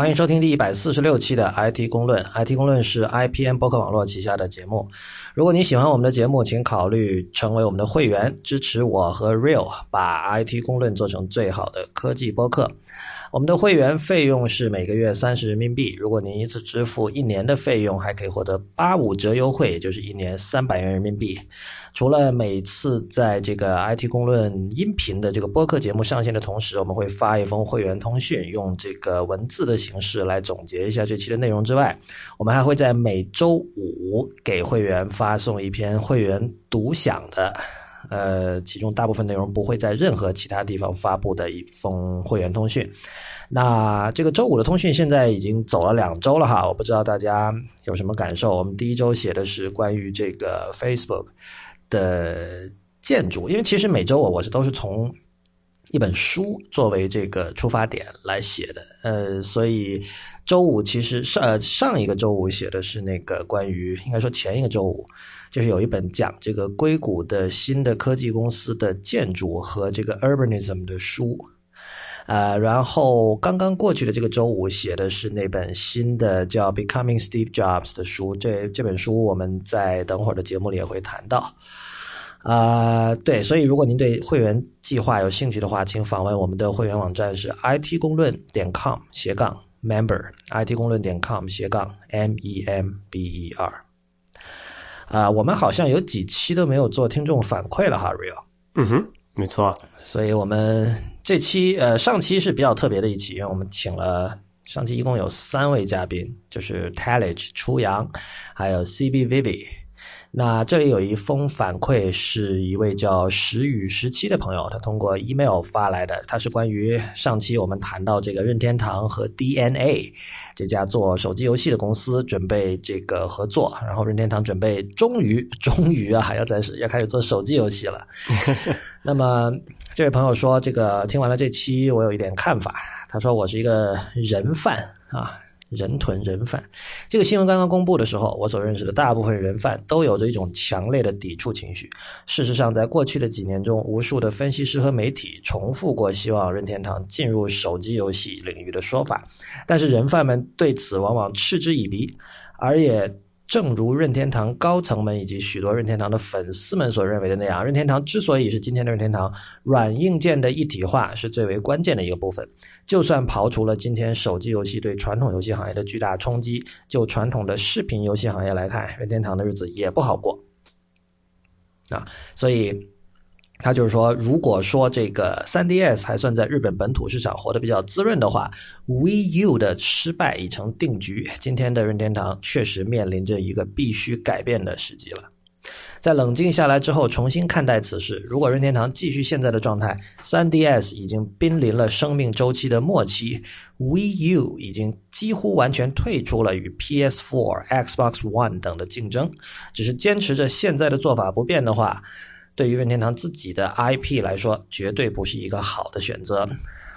欢迎收听第一百四十六期的 IT 公论。IT 公论是 IPN 博客网络旗下的节目。如果你喜欢我们的节目，请考虑成为我们的会员，支持我和 Real 把 IT 公论做成最好的科技播客。我们的会员费用是每个月三十人民币。如果您一次支付一年的费用，还可以获得八五折优惠，也就是一年三百元人民币。除了每次在这个 IT 公论音频的这个播客节目上线的同时，我们会发一封会员通讯，用这个文字的形式来总结一下这期的内容之外，我们还会在每周五给会员发送一篇会员独享的。呃，其中大部分内容不会在任何其他地方发布的一封会员通讯。那这个周五的通讯现在已经走了两周了哈，我不知道大家有什么感受。我们第一周写的是关于这个 Facebook 的建筑，因为其实每周我我是都是从一本书作为这个出发点来写的。呃，所以周五其实上上一个周五写的是那个关于，应该说前一个周五。就是有一本讲这个硅谷的新的科技公司的建筑和这个 urbanism 的书，呃，然后刚刚过去的这个周五写的是那本新的叫 Becoming Steve Jobs 的书，这这本书我们在等会儿的节目里也会谈到。啊，对，所以如果您对会员计划有兴趣的话，请访问我们的会员网站是 it 公论点 com 斜杠 member it 公论点 com 斜杠 m e m b e r。啊，我们好像有几期都没有做听众反馈了哈，Real。嗯哼，没错。所以我们这期呃上期是比较特别的一期，因为我们请了上期一共有三位嘉宾，就是 talige 初阳，还有 CB Vivi。那这里有一封反馈，是一位叫时雨十七的朋友，他通过 email 发来的。他是关于上期我们谈到这个任天堂和 DNA 这家做手机游戏的公司准备这个合作，然后任天堂准备终于终于啊，要在要开始做手机游戏了。那么这位朋友说，这个听完了这期，我有一点看法。他说我是一个人贩啊。人囤人贩，这个新闻刚刚公布的时候，我所认识的大部分人贩都有着一种强烈的抵触情绪。事实上，在过去的几年中，无数的分析师和媒体重复过希望任天堂进入手机游戏领域的说法，但是人贩们对此往往嗤之以鼻，而也。正如任天堂高层们以及许多任天堂的粉丝们所认为的那样，任天堂之所以是今天的任天堂，软硬件的一体化是最为关键的一个部分。就算刨除了今天手机游戏对传统游戏行业的巨大冲击，就传统的视频游戏行业来看，任天堂的日子也不好过。啊，所以。他就是说，如果说这个 3DS 还算在日本本土市场活得比较滋润的话，Wii U 的失败已成定局。今天的任天堂确实面临着一个必须改变的时机了。在冷静下来之后，重新看待此事，如果任天堂继续现在的状态，3DS 已经濒临了生命周期的末期，Wii U 已经几乎完全退出了与 PS4、Xbox One 等的竞争，只是坚持着现在的做法不变的话。对于任天堂自己的 IP 来说，绝对不是一个好的选择。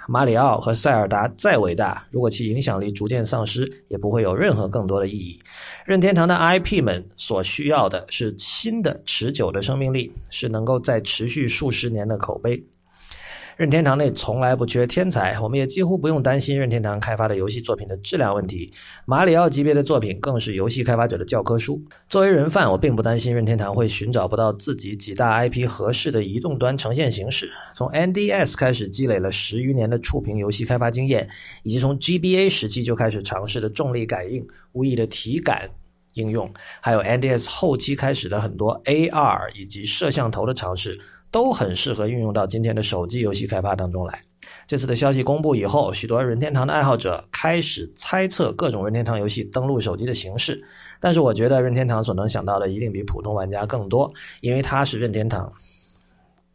马里奥和塞尔达再伟大，如果其影响力逐渐丧失，也不会有任何更多的意义。任天堂的 IP 们所需要的是新的、持久的生命力，是能够在持续数十年的口碑。任天堂内从来不缺天才，我们也几乎不用担心任天堂开发的游戏作品的质量问题。马里奥级别的作品更是游戏开发者的教科书。作为人贩，我并不担心任天堂会寻找不到自己几大 IP 合适的移动端呈现形式。从 NDS 开始积累了十余年的触屏游戏开发经验，以及从 GBA 时期就开始尝试的重力感应、无意的体感应用，还有 NDS 后期开始的很多 AR 以及摄像头的尝试。都很适合运用到今天的手机游戏开发当中来。这次的消息公布以后，许多任天堂的爱好者开始猜测各种任天堂游戏登录手机的形式。但是，我觉得任天堂所能想到的一定比普通玩家更多，因为他是任天堂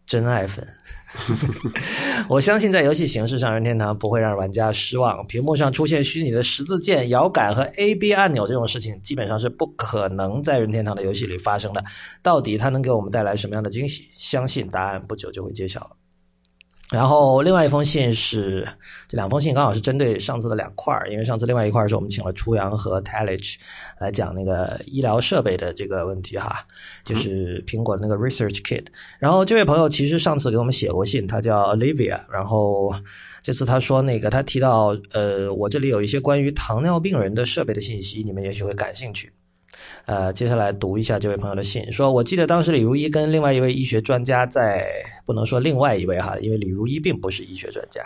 真爱粉。我相信在游戏形式上，任天堂不会让玩家失望。屏幕上出现虚拟的十字键、摇杆和 A B 按钮这种事情，基本上是不可能在任天堂的游戏里发生的。到底它能给我们带来什么样的惊喜？相信答案不久就会揭晓了。然后另外一封信是这两封信刚好是针对上次的两块儿因为上次另外一块儿是我们请了初阳和 t e l e g e 来讲那个医疗设备的这个问题哈，就是苹果的那个 Research Kit。然后这位朋友其实上次给我们写过信，他叫 Olivia，然后这次他说那个他提到呃我这里有一些关于糖尿病人的设备的信息，你们也许会感兴趣。呃，接下来读一下这位朋友的信，说：“我记得当时李如一跟另外一位医学专家在，不能说另外一位哈，因为李如一并不是医学专家。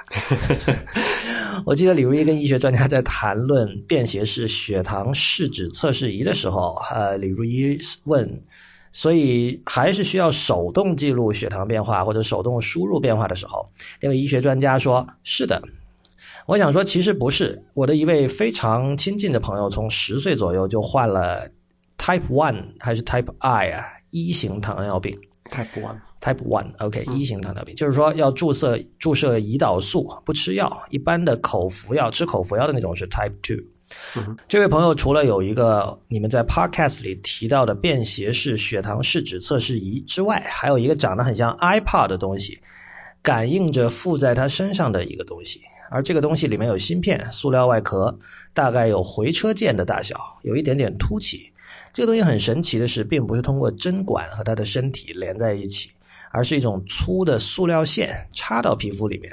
我记得李如一跟医学专家在谈论便携式血糖试纸测试仪的时候，呃，李如一问，所以还是需要手动记录血糖变化或者手动输入变化的时候，那位医学专家说：是的。我想说，其实不是，我的一位非常亲近的朋友，从十岁左右就患了。Type One 还是 Type I 啊？一型糖尿病。Type One，Type One，OK，一型糖尿病，就是说要注射注射胰岛素，不吃药，一般的口服药，吃口服药的那种是 Type Two。这位朋友除了有一个你们在 Podcast 里提到的便携式血糖试纸测试仪之外，还有一个长得很像 iPad 的东西，感应着附在他身上的一个东西，而这个东西里面有芯片，塑料外壳，大概有回车键的大小，有一点点凸起。这个东西很神奇的是，并不是通过针管和他的身体连在一起，而是一种粗的塑料线插到皮肤里面。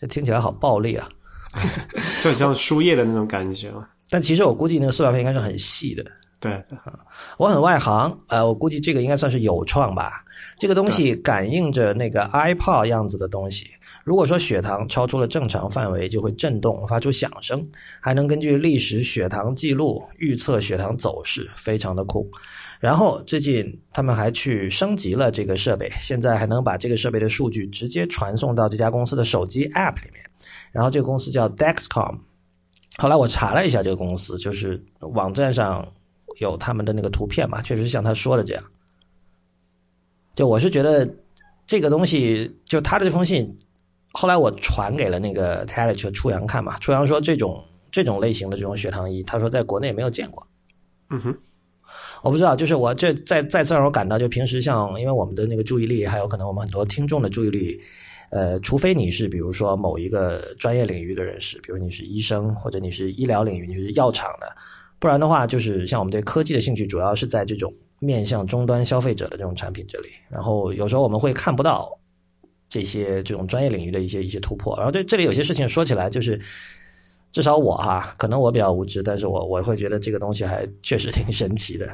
这听起来好暴力啊！就很像输液的那种感觉嘛。但其实我估计那个塑料片应该是很细的。对，我很外行，呃，我估计这个应该算是有创吧。这个东西感应着那个 iPod 样子的东西。如果说血糖超出了正常范围，就会震动发出响声，还能根据历史血糖记录预测血糖走势，非常的酷。然后最近他们还去升级了这个设备，现在还能把这个设备的数据直接传送到这家公司的手机 App 里面。然后这个公司叫 Dexcom。后来我查了一下这个公司，就是网站上有他们的那个图片嘛，确实像他说的这样。就我是觉得这个东西，就他的这封信。后来我传给了那个 t e l e 和初阳看嘛，初阳说这种这种类型的这种血糖仪，他说在国内没有见过。嗯哼，我不知道，就是我这再再次让我感到，就平时像因为我们的那个注意力，还有可能我们很多听众的注意力，呃，除非你是比如说某一个专业领域的人士，比如你是医生或者你是医疗领域，你是药厂的，不然的话，就是像我们对科技的兴趣，主要是在这种面向终端消费者的这种产品这里，然后有时候我们会看不到。这些这种专业领域的一些一些突破，然后这这里有些事情说起来，就是至少我哈，可能我比较无知，但是我我会觉得这个东西还确实挺神奇的。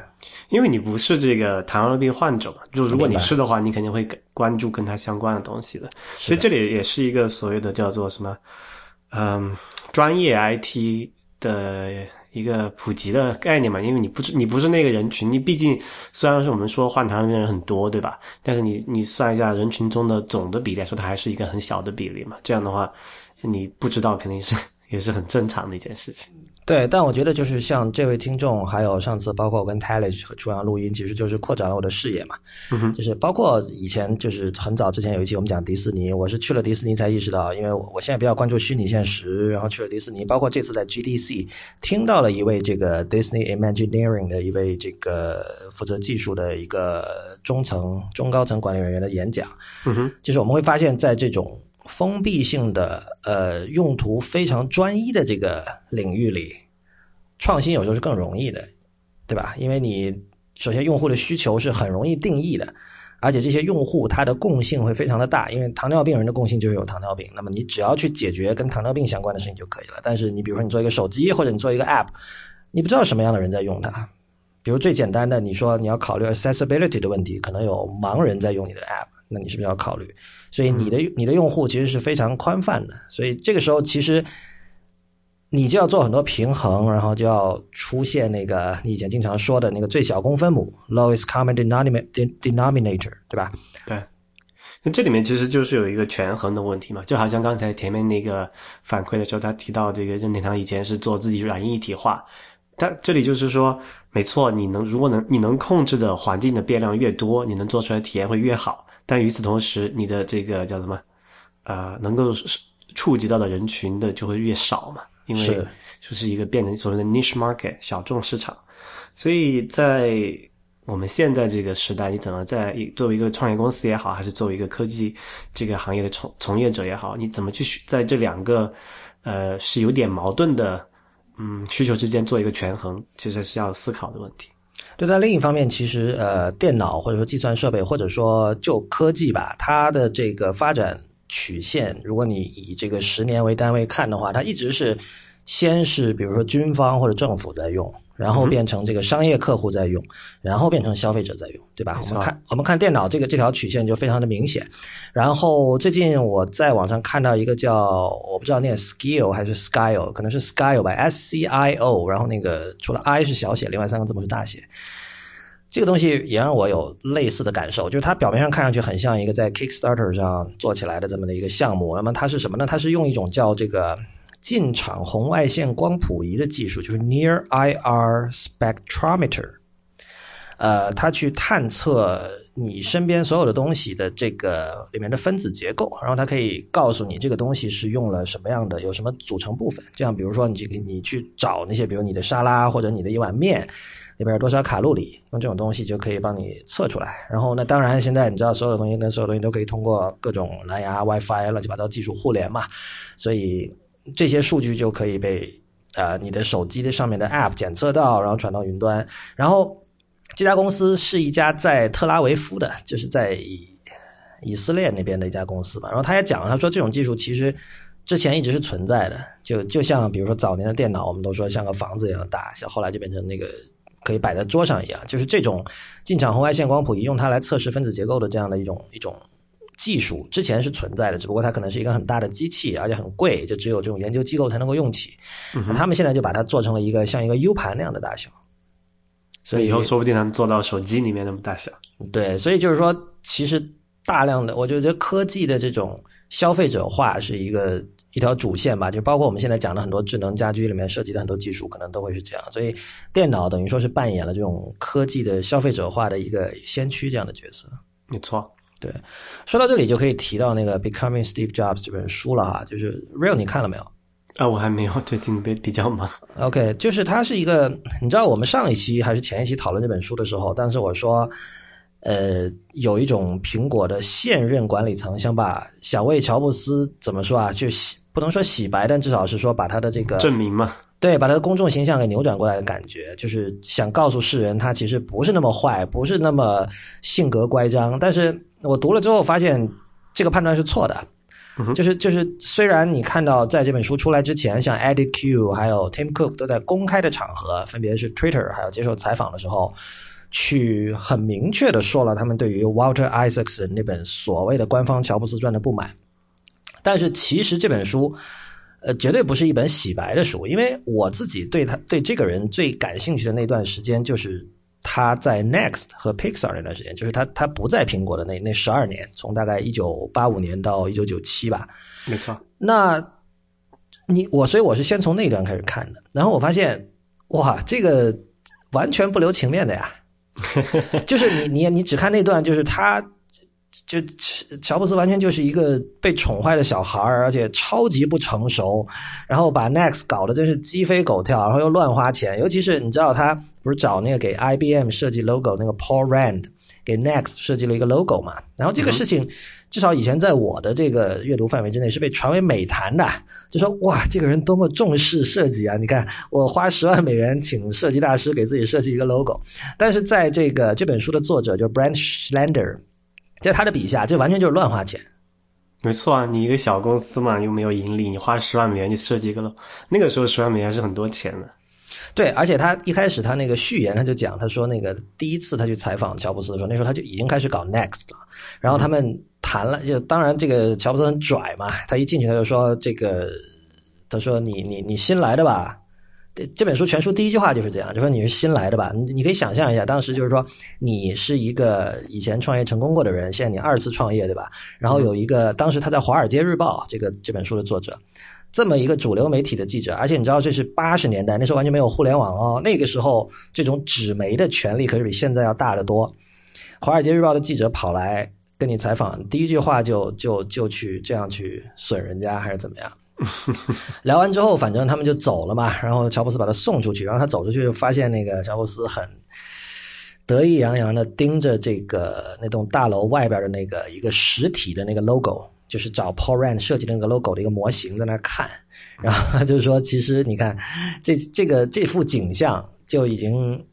因为你不是这个糖尿病患者嘛，就如果你是的话，你肯定会关注跟它相关的东西的。所以这里也是一个所谓的叫做什么，嗯，专业 IT 的。一个普及的概念嘛，因为你不是你不是那个人群，你毕竟虽然是我们说换糖的人很多，对吧？但是你你算一下人群中的总的比例来说，它还是一个很小的比例嘛。这样的话，你不知道肯定是 也是很正常的一件事情。对，但我觉得就是像这位听众，还有上次包括我跟 t a l e 和朱阳录音，其实就是扩展了我的视野嘛。就是包括以前就是很早之前有一期我们讲迪士尼，我是去了迪士尼才意识到，因为我现在比较关注虚拟现实，然后去了迪士尼，包括这次在 GDC 听到了一位这个 Disney Imagineering 的一位这个负责技术的一个中层中高层管理人员的演讲。嗯哼，就是我们会发现，在这种封闭性的呃用途非常专一的这个领域里，创新有时候是更容易的，对吧？因为你首先用户的需求是很容易定义的，而且这些用户他的共性会非常的大，因为糖尿病人的共性就是有糖尿病，那么你只要去解决跟糖尿病相关的事情就可以了。但是你比如说你做一个手机或者你做一个 App，你不知道什么样的人在用它，比如最简单的，你说你要考虑 accessibility 的问题，可能有盲人在用你的 App，那你是不是要考虑？所以你的你的用户其实是非常宽泛的，所以这个时候其实你就要做很多平衡，然后就要出现那个你以前经常说的那个最小公分母 （lowest common denominator），对吧？对。那这里面其实就是有一个权衡的问题嘛，就好像刚才前面那个反馈的时候，他提到这个任天堂以前是做自己软硬一体化，但这里就是说，没错，你能如果能你能控制的环境的变量越多，你能做出来体验会越好。但与此同时，你的这个叫什么？呃，能够触及到的人群的就会越少嘛？因为就是一个变成所谓的 niche market 小众市场。所以在我们现在这个时代，你怎么在作为一个创业公司也好，还是作为一个科技这个行业的从从业者也好，你怎么去在这两个呃是有点矛盾的嗯需求之间做一个权衡，其实是要思考的问题。就，在另一方面，其实呃，电脑或者说计算设备，或者说就科技吧，它的这个发展曲线，如果你以这个十年为单位看的话，它一直是先是比如说军方或者政府在用。然后变成这个商业客户在用，然后变成消费者在用，对吧？我们看我们看电脑这个这条曲线就非常的明显。然后最近我在网上看到一个叫我不知道念 skill 还是 scale，可能是 scale 吧，S C I O。然后那个除了 I 是小写，另外三个字母是大写。这个东西也让我有类似的感受，就是它表面上看上去很像一个在 Kickstarter 上做起来的这么的一个项目。那么它是什么呢？它是用一种叫这个。近场红外线光谱仪的技术就是 Near IR Spectrometer，呃，它去探测你身边所有的东西的这个里面的分子结构，然后它可以告诉你这个东西是用了什么样的，有什么组成部分。这样，比如说你这个你去找那些，比如你的沙拉或者你的一碗面里边有多少卡路里，用这种东西就可以帮你测出来。然后，那当然现在你知道，所有的东西跟所有东西都可以通过各种蓝牙、WiFi、乱七八糟技术互联嘛，所以。这些数据就可以被呃你的手机的上面的 App 检测到，然后传到云端。然后这家公司是一家在特拉维夫的，就是在以色列那边的一家公司吧。然后他也讲了，他说这种技术其实之前一直是存在的，就就像比如说早年的电脑，我们都说像个房子一样大，像后来就变成那个可以摆在桌上一样，就是这种近场红外线光谱仪用它来测试分子结构的这样的一种一种。技术之前是存在的，只不过它可能是一个很大的机器，而且很贵，就只有这种研究机构才能够用起。他们现在就把它做成了一个像一个 U 盘那样的大小，所以以后说不定能做到手机里面那么大小。对，所以就是说，其实大量的，我觉得科技的这种消费者化是一个一条主线吧，就包括我们现在讲的很多智能家居里面涉及的很多技术，可能都会是这样。所以电脑等于说是扮演了这种科技的消费者化的一个先驱这样的角色。没错。对，说到这里就可以提到那个《Becoming Steve Jobs》这本书了哈，就是 Real，你看了没有？啊，我还没有，最近比比较忙。OK，就是它是一个，你知道我们上一期还是前一期讨论这本书的时候，当时我说，呃，有一种苹果的现任管理层想把想为乔布斯怎么说啊，就洗不能说洗白，但至少是说把他的这个证明嘛。对，把他的公众形象给扭转过来的感觉，就是想告诉世人，他其实不是那么坏，不是那么性格乖张。但是我读了之后发现，这个判断是错的。就是就是，虽然你看到在这本书出来之前，像 Eddie Q 还有 Tim Cook 都在公开的场合，分别是 Twitter 还有接受采访的时候，去很明确的说了他们对于 Walter Isaacson 那本所谓的官方乔布斯传的不满。但是其实这本书。呃，绝对不是一本洗白的书，因为我自己对他对这个人最感兴趣的那段时间，就是他在 Next 和 Pixar 那段时间，就是他他不在苹果的那那十二年，从大概一九八五年到一九九七吧。没错。那你我所以我是先从那段开始看的，然后我发现，哇，这个完全不留情面的呀，就是你你你只看那段，就是他。就乔布斯完全就是一个被宠坏的小孩而且超级不成熟，然后把 Next 搞得真是鸡飞狗跳，然后又乱花钱。尤其是你知道他不是找那个给 IBM 设计 logo 那个 Paul Rand 给 Next 设计了一个 logo 嘛？然后这个事情至少以前在我的这个阅读范围之内是被传为美谈的，就说哇，这个人多么重视设计啊！你看我花十万美元请设计大师给自己设计一个 logo，但是在这个这本书的作者就是 Brent Schlander。在他的笔下，这完全就是乱花钱。没错啊，你一个小公司嘛，又没有盈利，你花十万美元去设计一个了，那个时候十万美元是很多钱的。对，而且他一开始他那个序言他就讲，他说那个第一次他去采访乔布斯的时候，那时候他就已经开始搞 Next 了。然后他们谈了，就当然这个乔布斯很拽嘛，他一进去他就说这个，他说你你你新来的吧。这本书全书第一句话就是这样，就说你是新来的吧？你你可以想象一下，当时就是说你是一个以前创业成功过的人，现在你二次创业，对吧？然后有一个当时他在《华尔街日报》这个这本书的作者，这么一个主流媒体的记者，而且你知道这是八十年代，那时候完全没有互联网哦，那个时候这种纸媒的权力可是比现在要大得多。《华尔街日报》的记者跑来跟你采访，第一句话就就就去这样去损人家，还是怎么样？聊完之后，反正他们就走了嘛。然后乔布斯把他送出去，然后他走出去就发现那个乔布斯很得意洋洋的盯着这个那栋大楼外边的那个一个实体的那个 logo，就是找 Paul Rand 设计的那个 logo 的一个模型在那看，然后就是说，其实你看这这个这幅景象就已经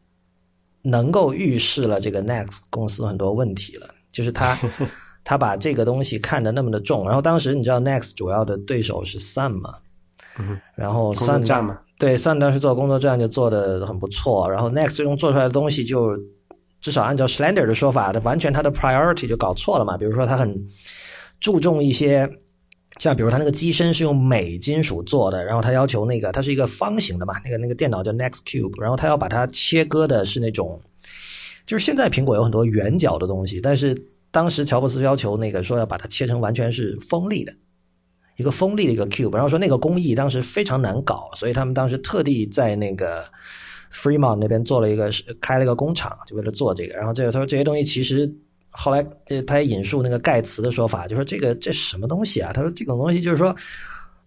能够预示了这个 Next 公司很多问题了，就是他他把这个东西看得那么的重，然后当时你知道 Next 主要的对手是 Sun 嘛，嗯，然后工作 Sun 站嘛，对，Sun 当时做工作站就做的很不错，然后 Next 最终做出来的东西就至少按照 Slender 的说法，它完全它的 priority 就搞错了嘛。比如说，他很注重一些，像比如它那个机身是用镁金属做的，然后它要求那个它是一个方形的嘛，那个那个电脑叫 Next Cube，然后它要把它切割的是那种，就是现在苹果有很多圆角的东西，但是当时乔布斯要求那个说要把它切成完全是锋利的。一个锋利的一个 cube，然后说那个工艺当时非常难搞，所以他们当时特地在那个 Fremont 那边做了一个开了一个工厂，就为了做这个。然后这个他说这些东西其实后来这他也引述那个盖茨的说法，就说这个这什么东西啊？他说这种东西就是说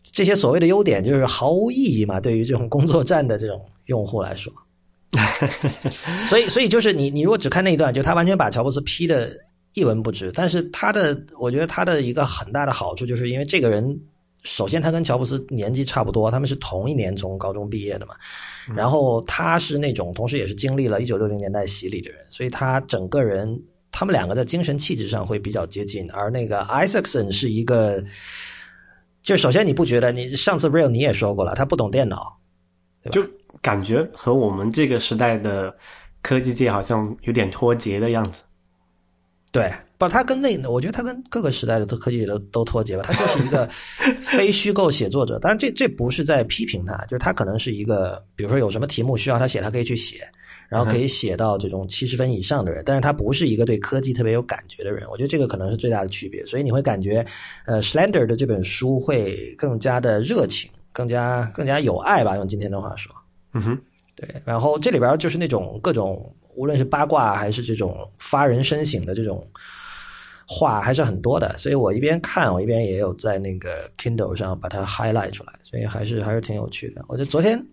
这些所谓的优点就是毫无意义嘛，对于这种工作站的这种用户来说。所以所以就是你你如果只看那一段，就他完全把乔布斯批的。一文不值，但是他的，我觉得他的一个很大的好处，就是因为这个人，首先他跟乔布斯年纪差不多，他们是同一年从高中毕业的嘛，然后他是那种同时也是经历了一九六零年代洗礼的人，所以他整个人，他们两个在精神气质上会比较接近，而那个 Isaacson 是一个，就首先你不觉得，你上次 Real 你也说过了，他不懂电脑，就感觉和我们这个时代的科技界好像有点脱节的样子。对，不，他跟那，我觉得他跟各个时代的都科技都都脱节吧。他就是一个 非虚构写作者，当然这这不是在批评他，就是他可能是一个，比如说有什么题目需要他写，他可以去写，然后可以写到这种七十分以上的人。但是他不是一个对科技特别有感觉的人。我觉得这个可能是最大的区别。所以你会感觉，呃，Slender 的这本书会更加的热情，更加更加有爱吧，用今天的话说。嗯哼，对。然后这里边就是那种各种。无论是八卦还是这种发人深省的这种话，还是很多的。所以我一边看，我一边也有在那个 Kindle 上把它 highlight 出来，所以还是还是挺有趣的。我觉得昨天，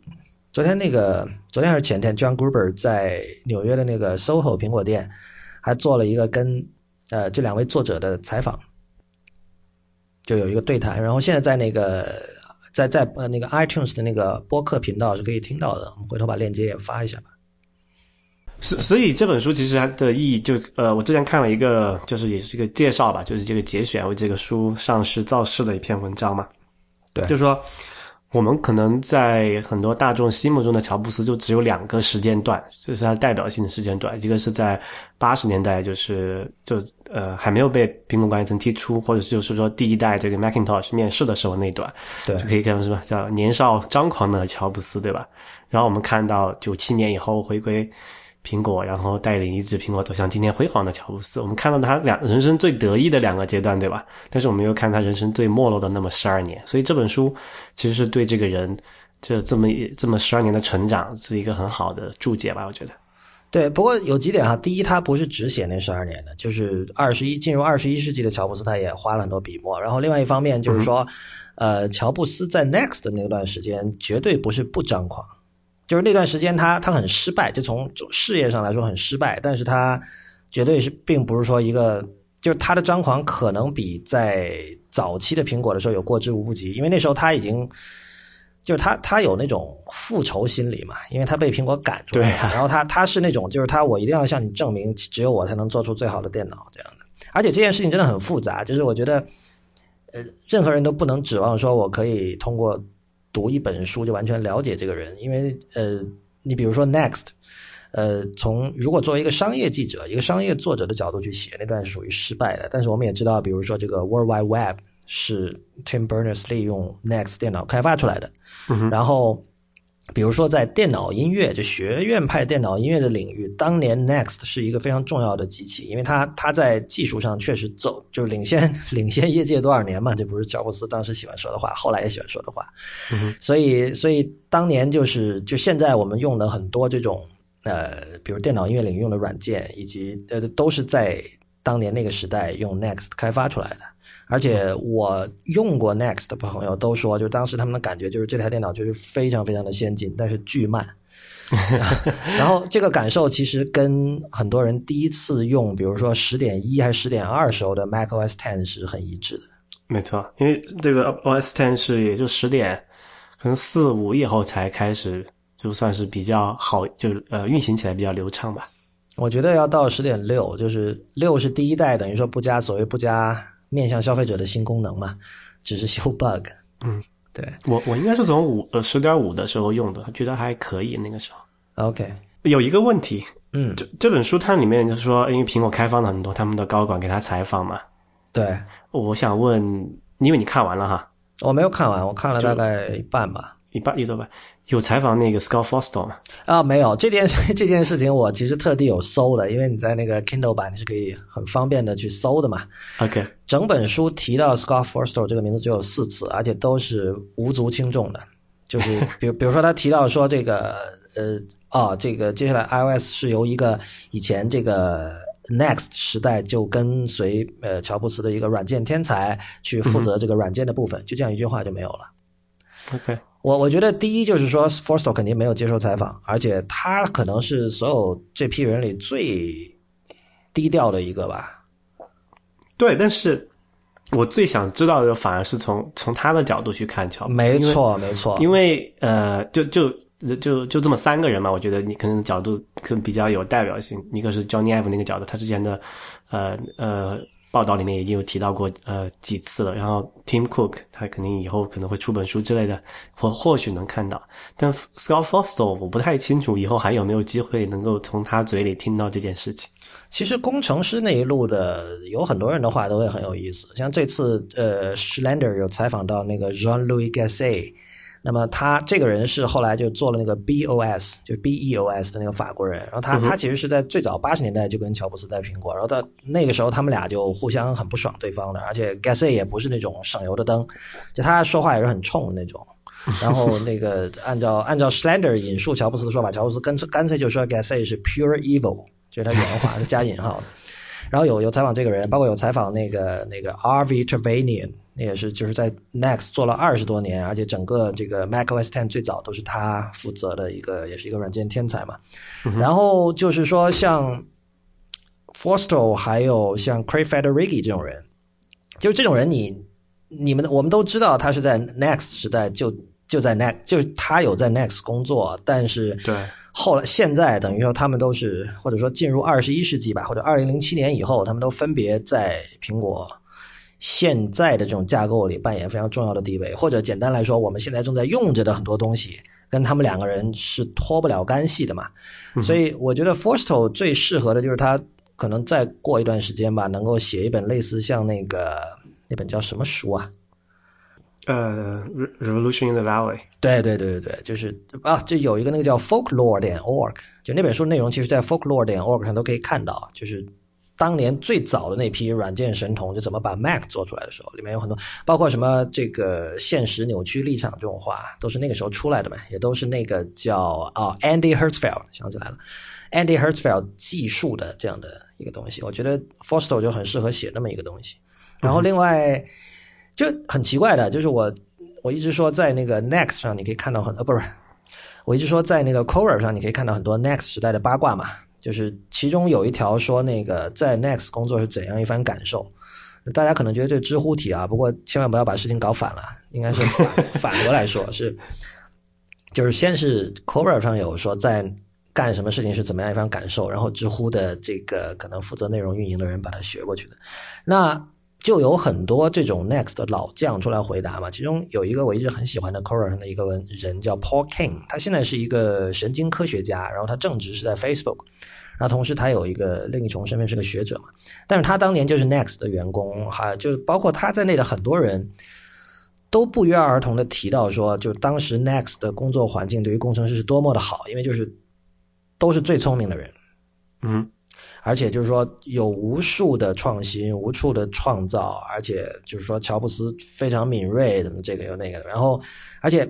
昨天那个昨天还是前天，John Gruber 在纽约的那个 SOHO 苹果店还做了一个跟呃这两位作者的采访，就有一个对谈。然后现在在那个在在呃那个 iTunes 的那个播客频道是可以听到的，我们回头把链接也发一下吧。所所以这本书其实它的意义就呃，我之前看了一个，就是也是一个介绍吧，就是这个节选为这个书上市造势的一篇文章嘛。对，就是说我们可能在很多大众心目中的乔布斯就只有两个时间段，就是他代表性的时间段，一个是在八十年代，就是就呃还没有被苹果管理层踢出，或者就是说第一代这个 Macintosh 面世的时候那段，对，就可以看到什么叫年少张狂的乔布斯，对吧？然后我们看到九七年以后回归。苹果，然后带领一支苹果走向今天辉煌的乔布斯，我们看到他两人生最得意的两个阶段，对吧？但是我们又看他人生最没落的那么十二年，所以这本书其实是对这个人这这么这么十二年的成长是一个很好的注解吧？我觉得。对，不过有几点哈，第一，他不是只写那十二年的，就是二十一进入二十一世纪的乔布斯，他也花了很多笔墨。然后另外一方面就是说，呃，乔布斯在 Next 的那段时间绝对不是不张狂。就是那段时间，他他很失败，就从事业上来说很失败，但是他绝对是并不是说一个，就是他的张狂可能比在早期的苹果的时候有过之无不及，因为那时候他已经，就是他他有那种复仇心理嘛，因为他被苹果赶出来，然后他他是那种就是他我一定要向你证明，只有我才能做出最好的电脑这样的，而且这件事情真的很复杂，就是我觉得，呃，任何人都不能指望说我可以通过。读一本书就完全了解这个人，因为呃，你比如说 Next，呃，从如果作为一个商业记者、一个商业作者的角度去写，那段是属于失败的。但是我们也知道，比如说这个 World Wide Web 是 Tim Berners-Lee 用 Next 电脑开发出来的，然后。比如说，在电脑音乐就学院派电脑音乐的领域，当年 Next 是一个非常重要的机器，因为它它在技术上确实走就是领先 领先业界多少年嘛，这不是乔布斯当时喜欢说的话，后来也喜欢说的话。所以所以当年就是就现在我们用的很多这种呃，比如电脑音乐领域用的软件，以及呃都是在当年那个时代用 Next 开发出来的。而且我用过 Next 的朋友都说，就当时他们的感觉就是这台电脑就是非常非常的先进，但是巨慢。然后这个感受其实跟很多人第一次用，比如说十点一还是十点二时候的 Mac OS Ten 是很一致的。没错，因为这个 OS Ten 是也就十点，可能四五以后才开始，就算是比较好，就呃运行起来比较流畅吧。我觉得要到十点六，就是六是第一代，等于说不加所谓不加面向消费者的新功能嘛，只是修 bug。嗯，对我我应该是从五呃十点五的时候用的，觉得还可以那个时候。OK，有一个问题，嗯，这这本书它里面就是说，因为苹果开放了很多他们的高管给他采访嘛，对我想问，因为你看完了哈，我没有看完，我看了大概一半吧。一半一多半有采访那个 Scott Forstall 吗？啊，没有这件 这件事情，我其实特地有搜了，因为你在那个 Kindle 版你是可以很方便的去搜的嘛。OK，整本书提到 Scott Forstall 这个名字只有四次，而且都是无足轻重的。就是比如 比如说他提到说这个呃哦，这个接下来 iOS 是由一个以前这个 Next 时代就跟随呃乔布斯的一个软件天才去负责这个软件的部分，就这样一句话就没有了。OK，我我觉得第一就是说 Forstall 肯定没有接受采访，而且他可能是所有这批人里最低调的一个吧。对，但是我最想知道的反而是从从他的角度去看乔布斯，没错没错，因为呃，就就就就这么三个人嘛，我觉得你可能角度可能比较有代表性。一个是 Johnny Ive 那个角度，他之前的呃呃报道里面已经有提到过呃几次了。然后 Tim Cook 他肯定以后可能会出本书之类的，或或许能看到。但 Scott Forstall 我不太清楚以后还有没有机会能够从他嘴里听到这件事情。其实工程师那一路的有很多人的话都会很有意思，像这次呃，Schlender 有采访到那个 Jean-Louis Gasset，那么他这个人是后来就做了那个 BOS，就是 BEOS 的那个法国人，然后他、他其实是在最早八十年代就跟乔布斯在苹果，然后到那个时候他们俩就互相很不爽对方的，而且 Gasset 也不是那种省油的灯，就他说话也是很冲的那种。然后那个按照按照 Schlander 引述乔布斯的说法，乔布斯干脆干脆就说 Gasset 是 pure evil，就是他原话是加引号的。然后有有采访这个人，包括有采访那个那个 R.V. Trevanian，那也是就是在 Next 做了二十多年，而且整个这个 macOS Ten 最早都是他负责的一个，也是一个软件天才嘛。然后就是说像 Forstall 还有像 Craig Federighi 这种人，就是这种人你你们我们都知道他是在 Next 时代就就在 Next，就是他有在 Next 工作，但是对。后来，现在等于说他们都是，或者说进入二十一世纪吧，或者二零零七年以后，他们都分别在苹果现在的这种架构里扮演非常重要的地位。或者简单来说，我们现在正在用着的很多东西，跟他们两个人是脱不了干系的嘛。所以，我觉得 Forstall 最适合的就是他可能再过一段时间吧，能够写一本类似像那个那本叫什么书啊？呃，Revolution in the Valley，对对对对对，就是啊，这有一个那个叫 folklore 点 org，就那本书内容，其实在 folklore 点 org 上都可以看到，就是当年最早的那批软件神童就怎么把 Mac 做出来的时候，里面有很多，包括什么这个现实扭曲立场这种话，都是那个时候出来的嘛，也都是那个叫啊 Andy Hertzfeld 想起来了，Andy Hertzfeld 技术的这样的一个东西，我觉得 Forstall 就很适合写那么一个东西，然后另外。就很奇怪的，就是我我一直说在那个 Next 上你可以看到很呃不是，我一直说在那个 Cover 上你可以看到很多 Next 时代的八卦嘛，就是其中有一条说那个在 Next 工作是怎样一番感受，大家可能觉得这知乎题啊，不过千万不要把事情搞反了，应该是 反反过来说是，就是先是 Cover 上有说在干什么事情是怎么样一番感受，然后知乎的这个可能负责内容运营的人把它学过去的，那。就有很多这种 Next 的老将出来回答嘛，其中有一个我一直很喜欢的 c o r a 上的一个人叫 Paul King，他现在是一个神经科学家，然后他正职是在 Facebook，然后同时他有一个另一重身份是个学者嘛，但是他当年就是 Next 的员工，还就包括他在内的很多人都不约而同的提到说，就当时 Next 的工作环境对于工程师是多么的好，因为就是都是最聪明的人，嗯。而且就是说，有无数的创新，无数的创造，而且就是说，乔布斯非常敏锐，怎么这个又那个的。然后，而且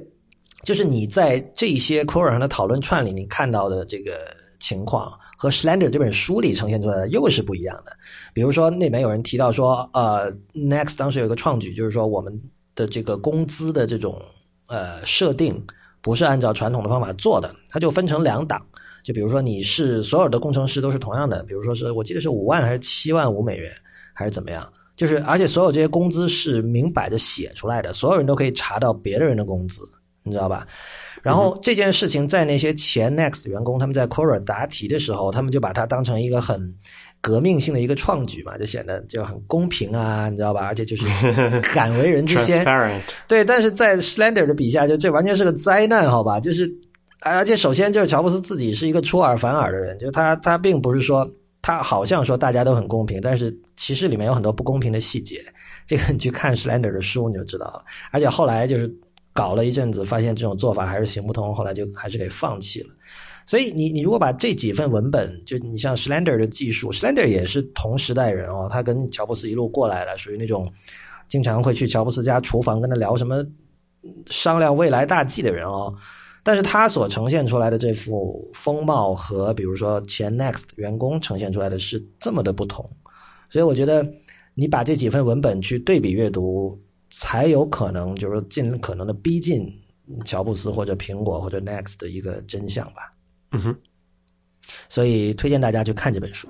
就是你在这些 Quora 上的讨论串里，你看到的这个情况和 Slender 这本书里呈现出来的又是不一样的。比如说，那边有人提到说，呃，Next 当时有一个创举，就是说我们的这个工资的这种呃设定。不是按照传统的方法做的，它就分成两档。就比如说你是所有的工程师都是同样的，比如说是我记得是五万还是七万五美元还是怎么样，就是而且所有这些工资是明摆着写出来的，所有人都可以查到别的人的工资，你知道吧？然后这件事情在那些前 Next 员工他们在 Quora 答题的时候，他们就把它当成一个很革命性的一个创举嘛，就显得就很公平啊，你知道吧？而且就是 敢为人之先，对。但是在 Slender 的笔下，就这完全是个灾难，好吧？就是。而且首先就是乔布斯自己是一个出尔反尔的人，就他他并不是说他好像说大家都很公平，但是其实里面有很多不公平的细节。这个你去看 Slender 的书你就知道了。而且后来就是搞了一阵子，发现这种做法还是行不通，后来就还是给放弃了。所以你你如果把这几份文本，就你像 Slender 的技术，Slender 也是同时代人哦，他跟乔布斯一路过来的，属于那种经常会去乔布斯家厨房跟他聊什么商量未来大计的人哦。但是他所呈现出来的这副风貌和比如说前 Next 员工呈现出来的是这么的不同，所以我觉得你把这几份文本去对比阅读，才有可能就是尽可能的逼近乔布斯或者苹果或者 Next 的一个真相吧。嗯哼，所以推荐大家去看这本书。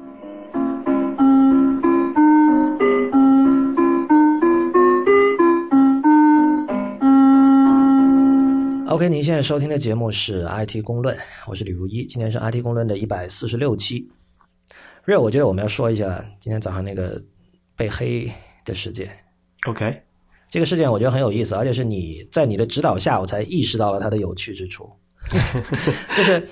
OK，您现在收听的节目是 IT 公论，我是李如一，今天是 IT 公论的一百四十六期。Real，我觉得我们要说一下今天早上那个被黑的事件。OK，这个事件我觉得很有意思，而且是你在你的指导下，我才意识到了它的有趣之处。就是